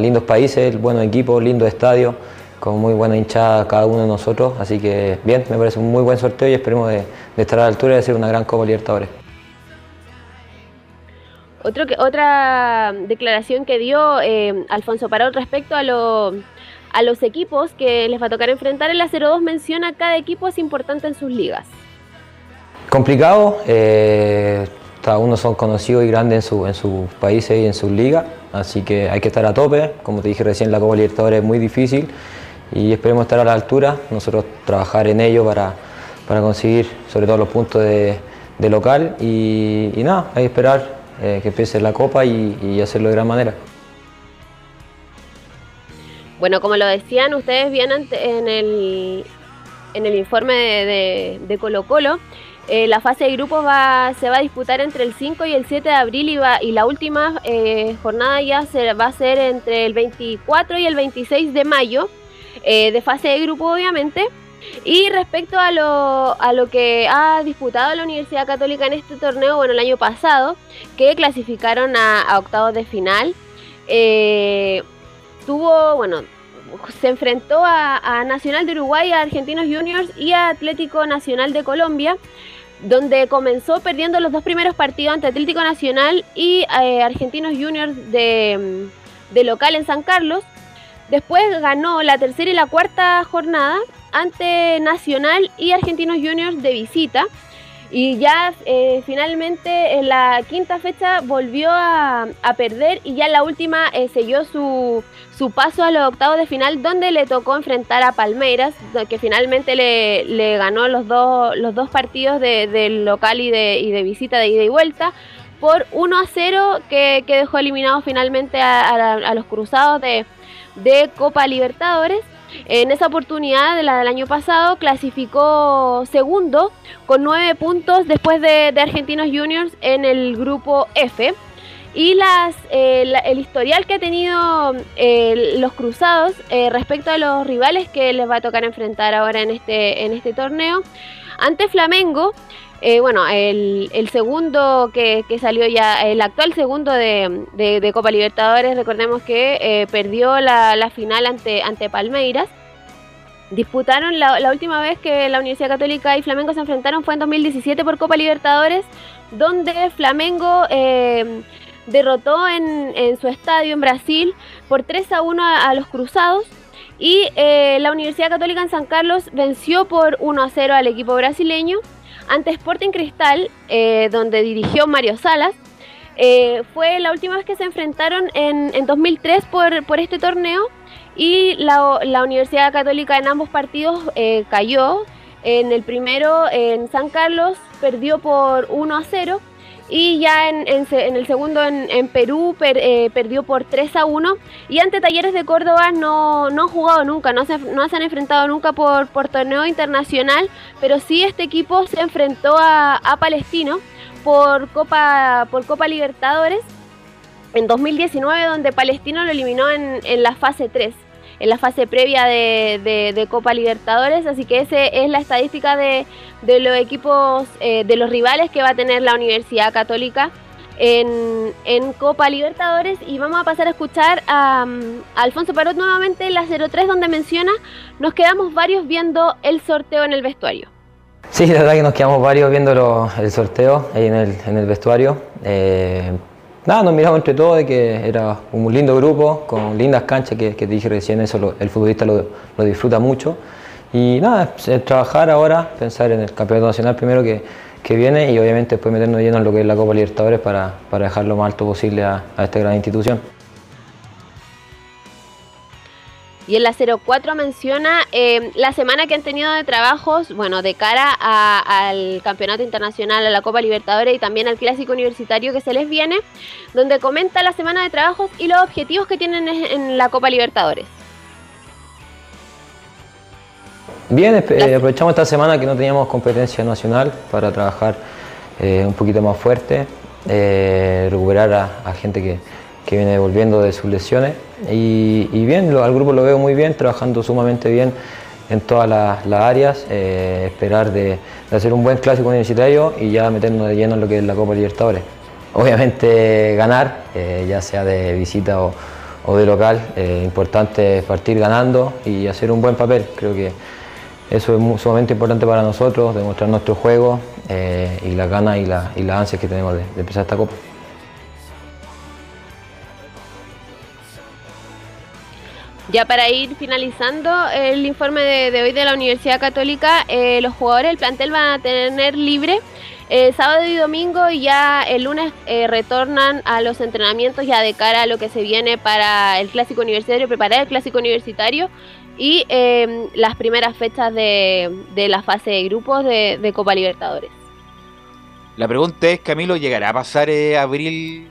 lindos países, buenos equipos, lindos estadios, con muy buena hinchada cada uno de nosotros. Así que bien, me parece un muy buen sorteo y esperemos de, de estar a la altura y hacer una gran Copa Libertadores. Otro otra declaración que dio eh, Alfonso Parot respecto a, lo- a los equipos que les va a tocar enfrentar en la 02 menciona cada equipo es importante en sus ligas. Complicado, eh, cada uno son conocidos y grandes en, su- en sus países y en sus ligas, así que hay que estar a tope. Como te dije recién, la Copa Libertadores es muy difícil y esperemos estar a la altura, nosotros trabajar en ello para, para conseguir sobre todo los puntos de, local y, nada, hay que esperar eh, que empiece la Copa y hacerlo de gran manera. Bueno, como lo decían ustedes bien en el, en el informe de, Colo Colo, eh, la fase de grupos va, se va a disputar entre el 5 y el 7 de abril y, va- y la última eh, jornada ya se, va a ser entre el 24 y el 26 de mayo, eh, de fase de grupo obviamente. Y respecto a lo, a lo que ha disputado la Universidad Católica en este torneo, bueno, el año pasado, que clasificaron a, a octavos de final, eh, tuvo, bueno, se enfrentó a, Nacional de Uruguay, a Argentinos Juniors y a Atlético Nacional de Colombia, donde comenzó perdiendo los dos primeros partidos ante Atlético Nacional y eh, Argentinos Juniors de, de local en San Carlos. Después ganó la tercera y la cuarta jornada ante Nacional y Argentinos Juniors de visita. Y ya eh, finalmente en la quinta fecha volvió a, a perder y ya en la última eh, selló su, su paso a los octavos de final donde le tocó enfrentar a Palmeiras, que finalmente le, le ganó los dos, los dos partidos de, del local y de, y de visita de ida y vuelta por 1 a 0 que, que dejó eliminados finalmente a, a los cruzados de, de Copa Libertadores. En esa oportunidad la del año pasado clasificó segundo con nueve puntos después de, de Argentinos Juniors en el grupo F. Y las, eh, el historial que ha tenido eh, los cruzados eh, respecto a los rivales que les va a tocar enfrentar ahora en este, en este torneo. Ante Flamengo, eh, bueno, el, segundo que, salió ya, el actual segundo de, Copa Libertadores, recordemos que eh, perdió la, final ante, Palmeiras. Disputaron la, última vez que la Universidad Católica y Flamengo se enfrentaron fue en 2017 por Copa Libertadores, donde Flamengo eh, derrotó en, su estadio en Brasil por 3 a 1 a, a los Cruzados. Y la Universidad Católica en San Carlos venció por 1 a 0 al equipo brasileño ante Sporting Cristal, eh, donde dirigió Mario Salas. Eh, fue la última vez que se enfrentaron en, en 2003 por, por este torneo y la, la Universidad Católica en ambos partidos eh, cayó. En el primero, en San Carlos, perdió por 1 a 0 y ya en, el segundo, en, Perú, per- eh, perdió por 3 a 1 y ante Talleres de Córdoba no, no han jugado nunca, no se, no se han enfrentado nunca por, torneo internacional, pero sí este equipo se enfrentó a, a Palestino por Copa, por Copa Libertadores en 2019, donde Palestino lo eliminó en, en la fase 3, en la fase previa de, Copa Libertadores. Así que esa es la estadística de, los equipos, eh, de los rivales que va a tener la Universidad Católica en, Copa Libertadores. Y vamos a pasar a escuchar a, a Alfonso Parot nuevamente en la 03, donde menciona: Nos quedamos varios viendo el sorteo en el vestuario. Sí, la verdad que nos quedamos varios viendo el sorteo en el, en el vestuario. Eh, nada, nos miramos entre todos de que era un lindo grupo, con lindas canchas que, que dije recién, eso el futbolista lo, lo disfruta mucho. Y nada, es trabajar ahora, pensar en el campeonato nacional primero que, que viene y obviamente después meternos lleno en lo que es la Copa Libertadores para, para dejar lo más alto posible a, a esta gran institución. Y en la 04 menciona eh, la semana que han tenido de trabajos, bueno, de cara a- al Campeonato Internacional, a la Copa Libertadores y también al Clásico Universitario que se les viene, donde comenta la semana de trabajos y los objetivos que tienen en la Copa Libertadores. Bien, eh, aprovechamos esta semana que no teníamos competencia nacional para trabajar eh, un poquito más fuerte, eh, recuperar a, a gente que, que viene volviendo de sus lesiones. Y, bien, al grupo lo veo muy bien, trabajando sumamente bien en todas las, áreas, eh, esperar de, hacer un buen clásico universitario y ya meternos de lleno en lo que es la Copa Libertadores. Obviamente ganar, eh, ya sea de visita o, de local, eh, importante es partir ganando y hacer un buen papel. Creo que eso es sumamente importante para nosotros, demostrar nuestro juego eh, y las ganas y, la- y las ansias que tenemos de empezar esta Copa. Ya para ir finalizando el informe de, hoy de la Universidad Católica, eh, los jugadores del plantel van a tener libre eh, sábado y domingo y ya el lunes eh, retornan a los entrenamientos ya de cara a lo que se viene para el clásico universitario, preparar el clásico universitario y eh, las primeras fechas de, de la fase de grupos de, de Copa Libertadores. La pregunta es, Camilo, ¿llegará a pasar abril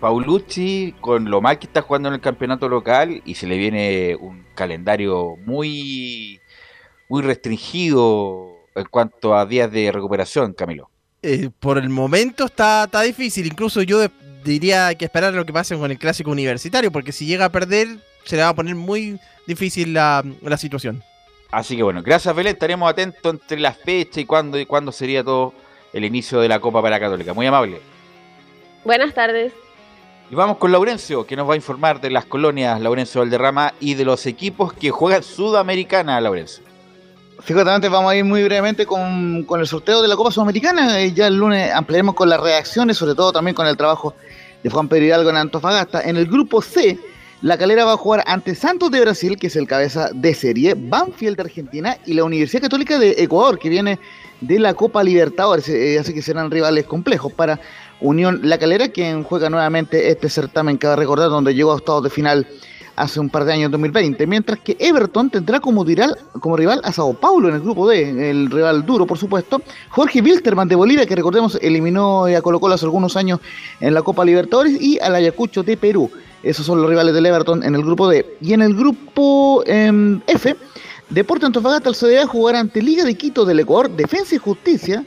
Paulucci con lo mal que está jugando en el campeonato local y se le viene un calendario muy, muy restringido en cuanto a días de recuperación, Camilo? Eh, por el momento está, está difícil. Incluso yo de- diría que esperar lo que pase con el clásico universitario, porque si llega a perder, se le va a poner muy difícil la, la situación. Así que bueno, gracias Belén, estaremos atentos entre las fechas y cuándo y cuándo sería todo el inicio de la Copa para Católica. Muy amable. Buenas tardes. Y vamos con Laurencio, que nos va a informar de las colonias Laurencio Valderrama y de los equipos que juegan Sudamericana, Laurencio. Fíjate, vamos a ir muy brevemente con, con el sorteo de la Copa Sudamericana. Eh, ya el lunes ampliaremos con las reacciones, sobre todo también con el trabajo de Juan Pedro Hidalgo en Antofagasta. En el grupo C, la calera va a jugar ante Santos de Brasil, que es el cabeza de serie, Banfield de Argentina y la Universidad Católica de Ecuador, que viene de la Copa Libertadores. eh, así que serán rivales complejos para Unión La Calera, quien juega nuevamente este certamen, cabe recordar, donde llegó a octavos de final hace un par de años, en 2020, mientras que Everton tendrá como, rival- como rival a Sao Paulo en el grupo D, el rival duro, por supuesto. Jorge Wilterman de Bolivia, que recordemos eliminó a Colo Colo hace algunos años en la Copa Libertadores, y al Ayacucho de Perú. Esos son los rivales del Everton en el grupo D. Y en el grupo em, F, Deporte Antofagasta, el CDA jugará ante Liga de Quito del Ecuador, Defensa y Justicia,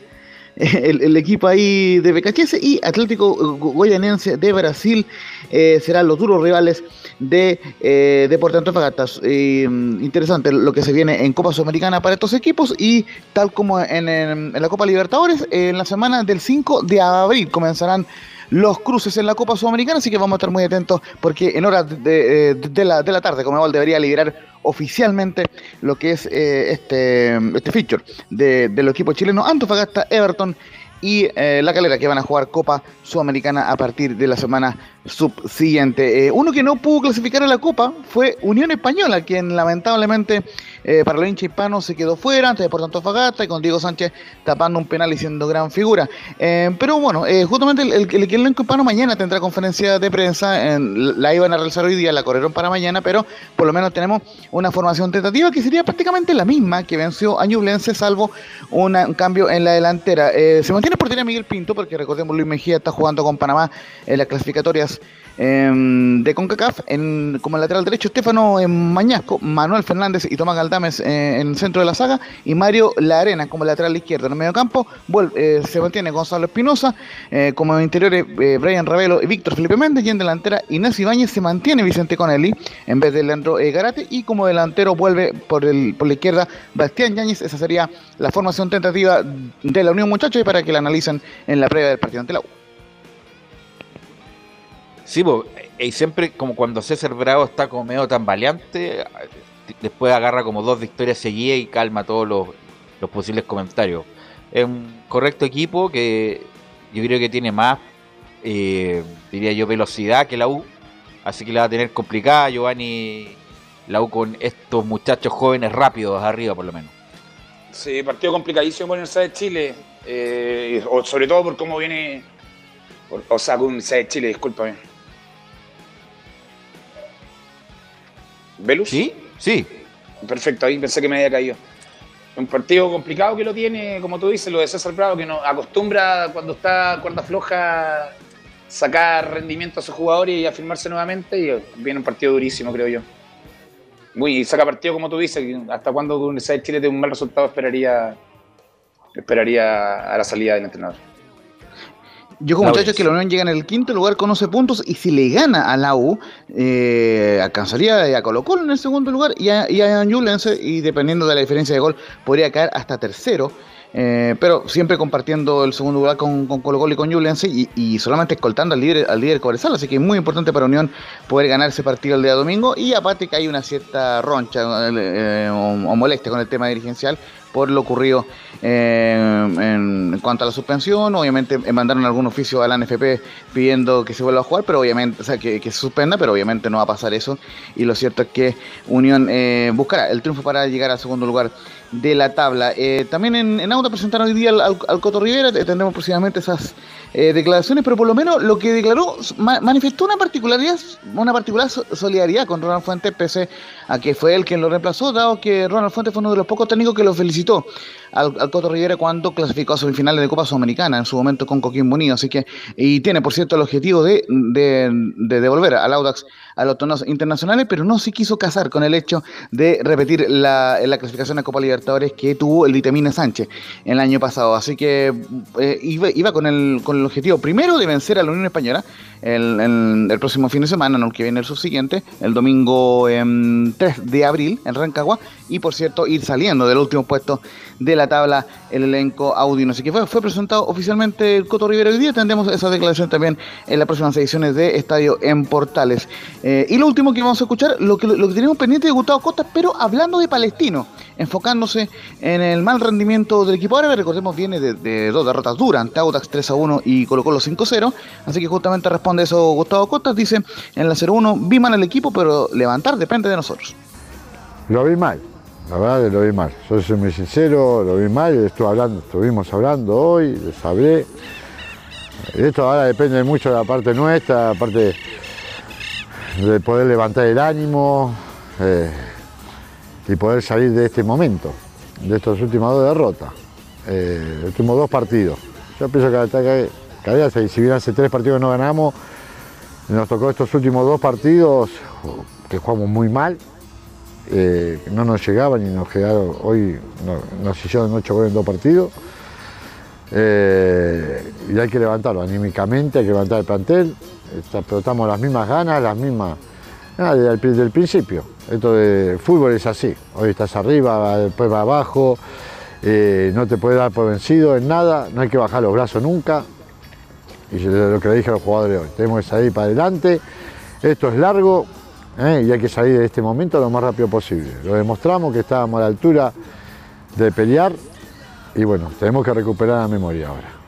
el, equipo ahí de BKHS y Atlético Guayanense de Brasil eh, serán los duros rivales de eh, Antofagasta. Eh, interesante lo que se viene en Copa Sudamericana para estos equipos y tal como en, en- en la Copa Libertadores, en la semana del 5 de abril comenzarán los cruces en la Copa Sudamericana, así que vamos a estar muy atentos porque en horas de, de- de la, de la tarde, Comebol debería liberar oficialmente lo que es eh, este, este feature de, de los equipos chilenos Antofagasta, Everton y eh, La Calera, que van a jugar Copa Sudamericana a partir de la semana subsiguiente. Eh, uno que no pudo clasificar a la Copa fue Unión Española, quien lamentablemente eh, para los hinchas hispanos se quedó fuera ante Deportes Antofagasta y con Diego Sánchez tapando un penal y siendo gran figura. Eh, pero bueno, eh, justamente el, el, el elenco hispano mañana tendrá conferencia de prensa, en- la iban a realizar hoy día, la corrieron para mañana, pero por lo menos tenemos una formación tentativa que sería prácticamente la misma que venció a Ñublense, salvo un cambio en la delantera. Se mantiene por portería Miguel Pinto, porque recordemos Luis Mejía está jugando con Panamá en las clasificatorias em, de CONCACAF, en, como lateral derecho Estefano em, Mañasco, Manuel Fernández y Tomás Galdames eh, en el centro de la saga y Mario La Arena como lateral izquierdo. En el medio campo vuelve- eh, se mantiene Gonzalo Espinosa, eh, como interiores eh, Brian Ravelo y Víctor Felipe Méndez y en delantera Inés Ibáñez se mantiene Vicente Conelli en vez de Leandro eh, Garate y como delantero vuelve por, el, por la izquierda Bastián Yáñez. Esa sería la formación tentativa de la Unión Muchachos para que la analicen en la previa del partido ante la U. Sí, po, eh, y siempre como cuando César Bravo está como medio tambaleante, después agarra como dos victorias seguidas y calma todos los, posibles comentarios. Es un correcto equipo que yo creo que tiene más, eh, diría yo, velocidad que la U, así que la va a tener complicada Giovanni la U con estos muchachos jóvenes rápidos arriba por lo menos. Sí, partido complicadísimo la Universidad de Chile, eh, sobre todo por cómo viene, o sea, con de Chile, discúlpame. ¿Velus? Sí, Sí. Perfecto, ahí pensé que me había caído. Un partido complicado que lo tiene, como tú dices, lo de César Bravo, que no acostumbra cuando está cuerda floja sacar rendimiento a sus jugadores y afirmarse nuevamente. Y viene un partido durísimo, creo yo. Muy, y saca partido, como tú dices, hasta cuando Universidad de Chile tiene un mal resultado, esperaría, esperaría a la salida del entrenador. Yo como muchachos que la Unión llega en el quinto lugar con 11 puntos y si le gana a la U, eh, alcanzaría a Colo Colo en el segundo lugar y a, y a y dependiendo de la diferencia de gol podría caer hasta tercero. eh, pero siempre compartiendo el segundo lugar con, con Colo Colo y con Ñublense y, y solamente escoltando al líder, al líder Cobresal, así que es muy importante para Unión poder ganar ese partido el día domingo. Y aparte que hay una cierta roncha eh, o, o molestia con el tema dirigencial por lo ocurrido eh, en, en cuanto a la suspensión. Obviamente eh, mandaron algún oficio a la NFP pidiendo que se vuelva a jugar, pero obviamente, o sea, que, se suspenda, pero obviamente no va a pasar eso. Y lo cierto es que Unión eh, buscará el triunfo para llegar al segundo lugar de la tabla. Eh, también en, en Auto presentaron hoy día al, al- al Coto Rivera, tendremos próximamente esas eh, declaraciones, pero por lo menos lo que declaró ma- manifestó una particularidad, una particular so- solidaridad con Ronald Fuentes, pese a que fue él quien lo reemplazó, dado que Ronald Fuentes fue uno de los pocos técnicos que lo felicitó al, al Coto Rivera cuando clasificó a semifinales de Copa Sudamericana, en su momento con Coquimbo Unido, así que, y tiene por cierto el objetivo de, de, de devolver al Audax a los torneos internacionales, pero no se quiso casar con el hecho de repetir la, la clasificación a Copa Libertadores que tuvo el Vitamina Sánchez el año pasado. Así que eh, iba, con, el, con el objetivo primero de vencer a la Unión Española el, próximo fin de semana, no el que viene el subsiguiente, el domingo em, 3 de abril en Rancagua, y por cierto ir saliendo del último puesto de la tabla el elenco audino. Así que fue, fue presentado oficialmente el Coto Rivera hoy día, tendremos esa declaración también en las próximas ediciones de Estadio en Portales. Eh, y lo último que vamos a escuchar, lo que, lo que tenemos pendiente de Gustavo Costa, pero hablando de Palestino, enfocándose en el mal rendimiento del equipo árabe, recordemos viene de, dos derrotas duras, ante Audax 3 a 1 y Colo Colo 5 0, así que justamente responde eso Gustavo Costa, dice en la 0-1, vi mal al equipo, pero levantar depende de nosotros. Lo vi mal, la verdad lo vi mal. Yo soy muy sincero, lo vi mal, estuve hablando, estuvimos hablando hoy, les hablé. Esto ahora depende mucho de la parte nuestra, la parte de poder levantar el ánimo eh, y poder salir de este momento, de estas últimas dos derrotas, eh, últimos dos partidos. Yo pienso que, que había- si bien hace tres partidos no ganamos, nos tocó estos últimos dos partidos que jugamos muy mal, eh, no nos llegaban y nos quedaron, hoy no- nos hicieron ocho goles en dos partidos. Eh, y hay que levantarlo anímicamente, hay que levantar el plantel, está- explotamos las mismas ganas, las mismas, desde desde el principio. Esto de fútbol es así, hoy estás arriba, después va abajo, eh, no te puedes dar por vencido en nada, no hay que bajar los brazos nunca, y lo que le dije a los jugadores hoy, tenemos que salir para adelante, esto es largo ¿eh? y hay que salir de este momento lo más rápido posible. Lo demostramos que estábamos a la altura de pelear y bueno, tenemos que recuperar la memoria ahora.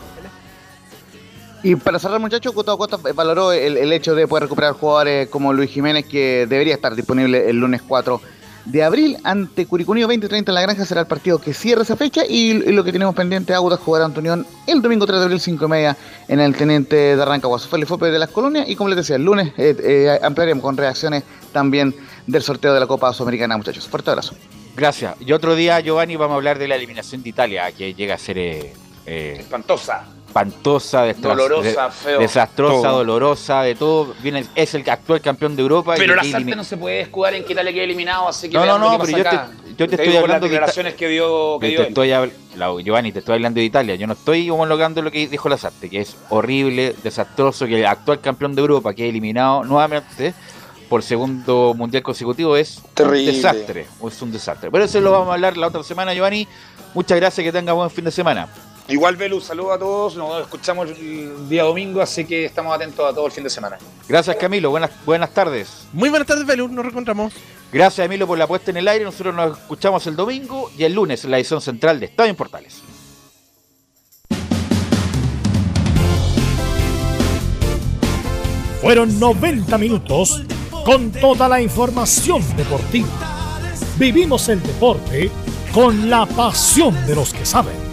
Y para cerrar, muchachos, Gustavo Costa valoró el, el hecho de poder recuperar jugadores como Luis Jiménez, que debería estar disponible el lunes 4 de abril ante Curicunio 20-30 en la granja. Será el partido que cierra esa fecha. Y, y lo que tenemos pendiente, Audas jugará ante Unión el domingo 3 de abril, 5 y media, en el Teniente de Rancagua. Eso fue el Fope de las Colonias. Y como les decía, el lunes eh, eh, ampliaremos con reacciones también del sorteo de la Copa Sudamericana, muchachos. Fuerte abrazo. Gracias. Y otro día, Giovanni, vamos a hablar de la eliminación de Italia, que llega a ser eh, eh, Espantosa. Espantosa, destra- Dolorosa, de- feo. desastrosa, Todo. dolorosa, de todo. Viene, es el actual campeón de Europa. y Pero la Sarte elimi- no se puede escudar en que Italia quede eliminado, así que No, no, no, pero yo te, yo te estoy hablando de declaraciones que dio, que te dio él. estoy habl- la- Giovanni, te estoy hablando de Italia. Yo no estoy homologando lo que dijo Lazarte, que es horrible, desastroso, que el actual campeón de Europa que eliminado nuevamente por segundo mundial consecutivo es Terrible. un desastre. Es un desastre. Pero eso lo vamos a hablar la otra semana, Giovanni. Muchas gracias, que tenga buen fin de semana. Igual, Belu, saludos a todos. Nos escuchamos el día domingo, así que estamos atentos a todo el fin de semana. Gracias, Camilo. Buenas, buenas tardes. Muy buenas tardes, Belú. Nos reencontramos. Gracias, Emilio, por la puesta en el aire. Nosotros nos escuchamos el domingo y el lunes en la edición central de Estadio en Portales. Fueron 90 minutos con toda la información deportiva. Vivimos el deporte con la pasión de los que saben.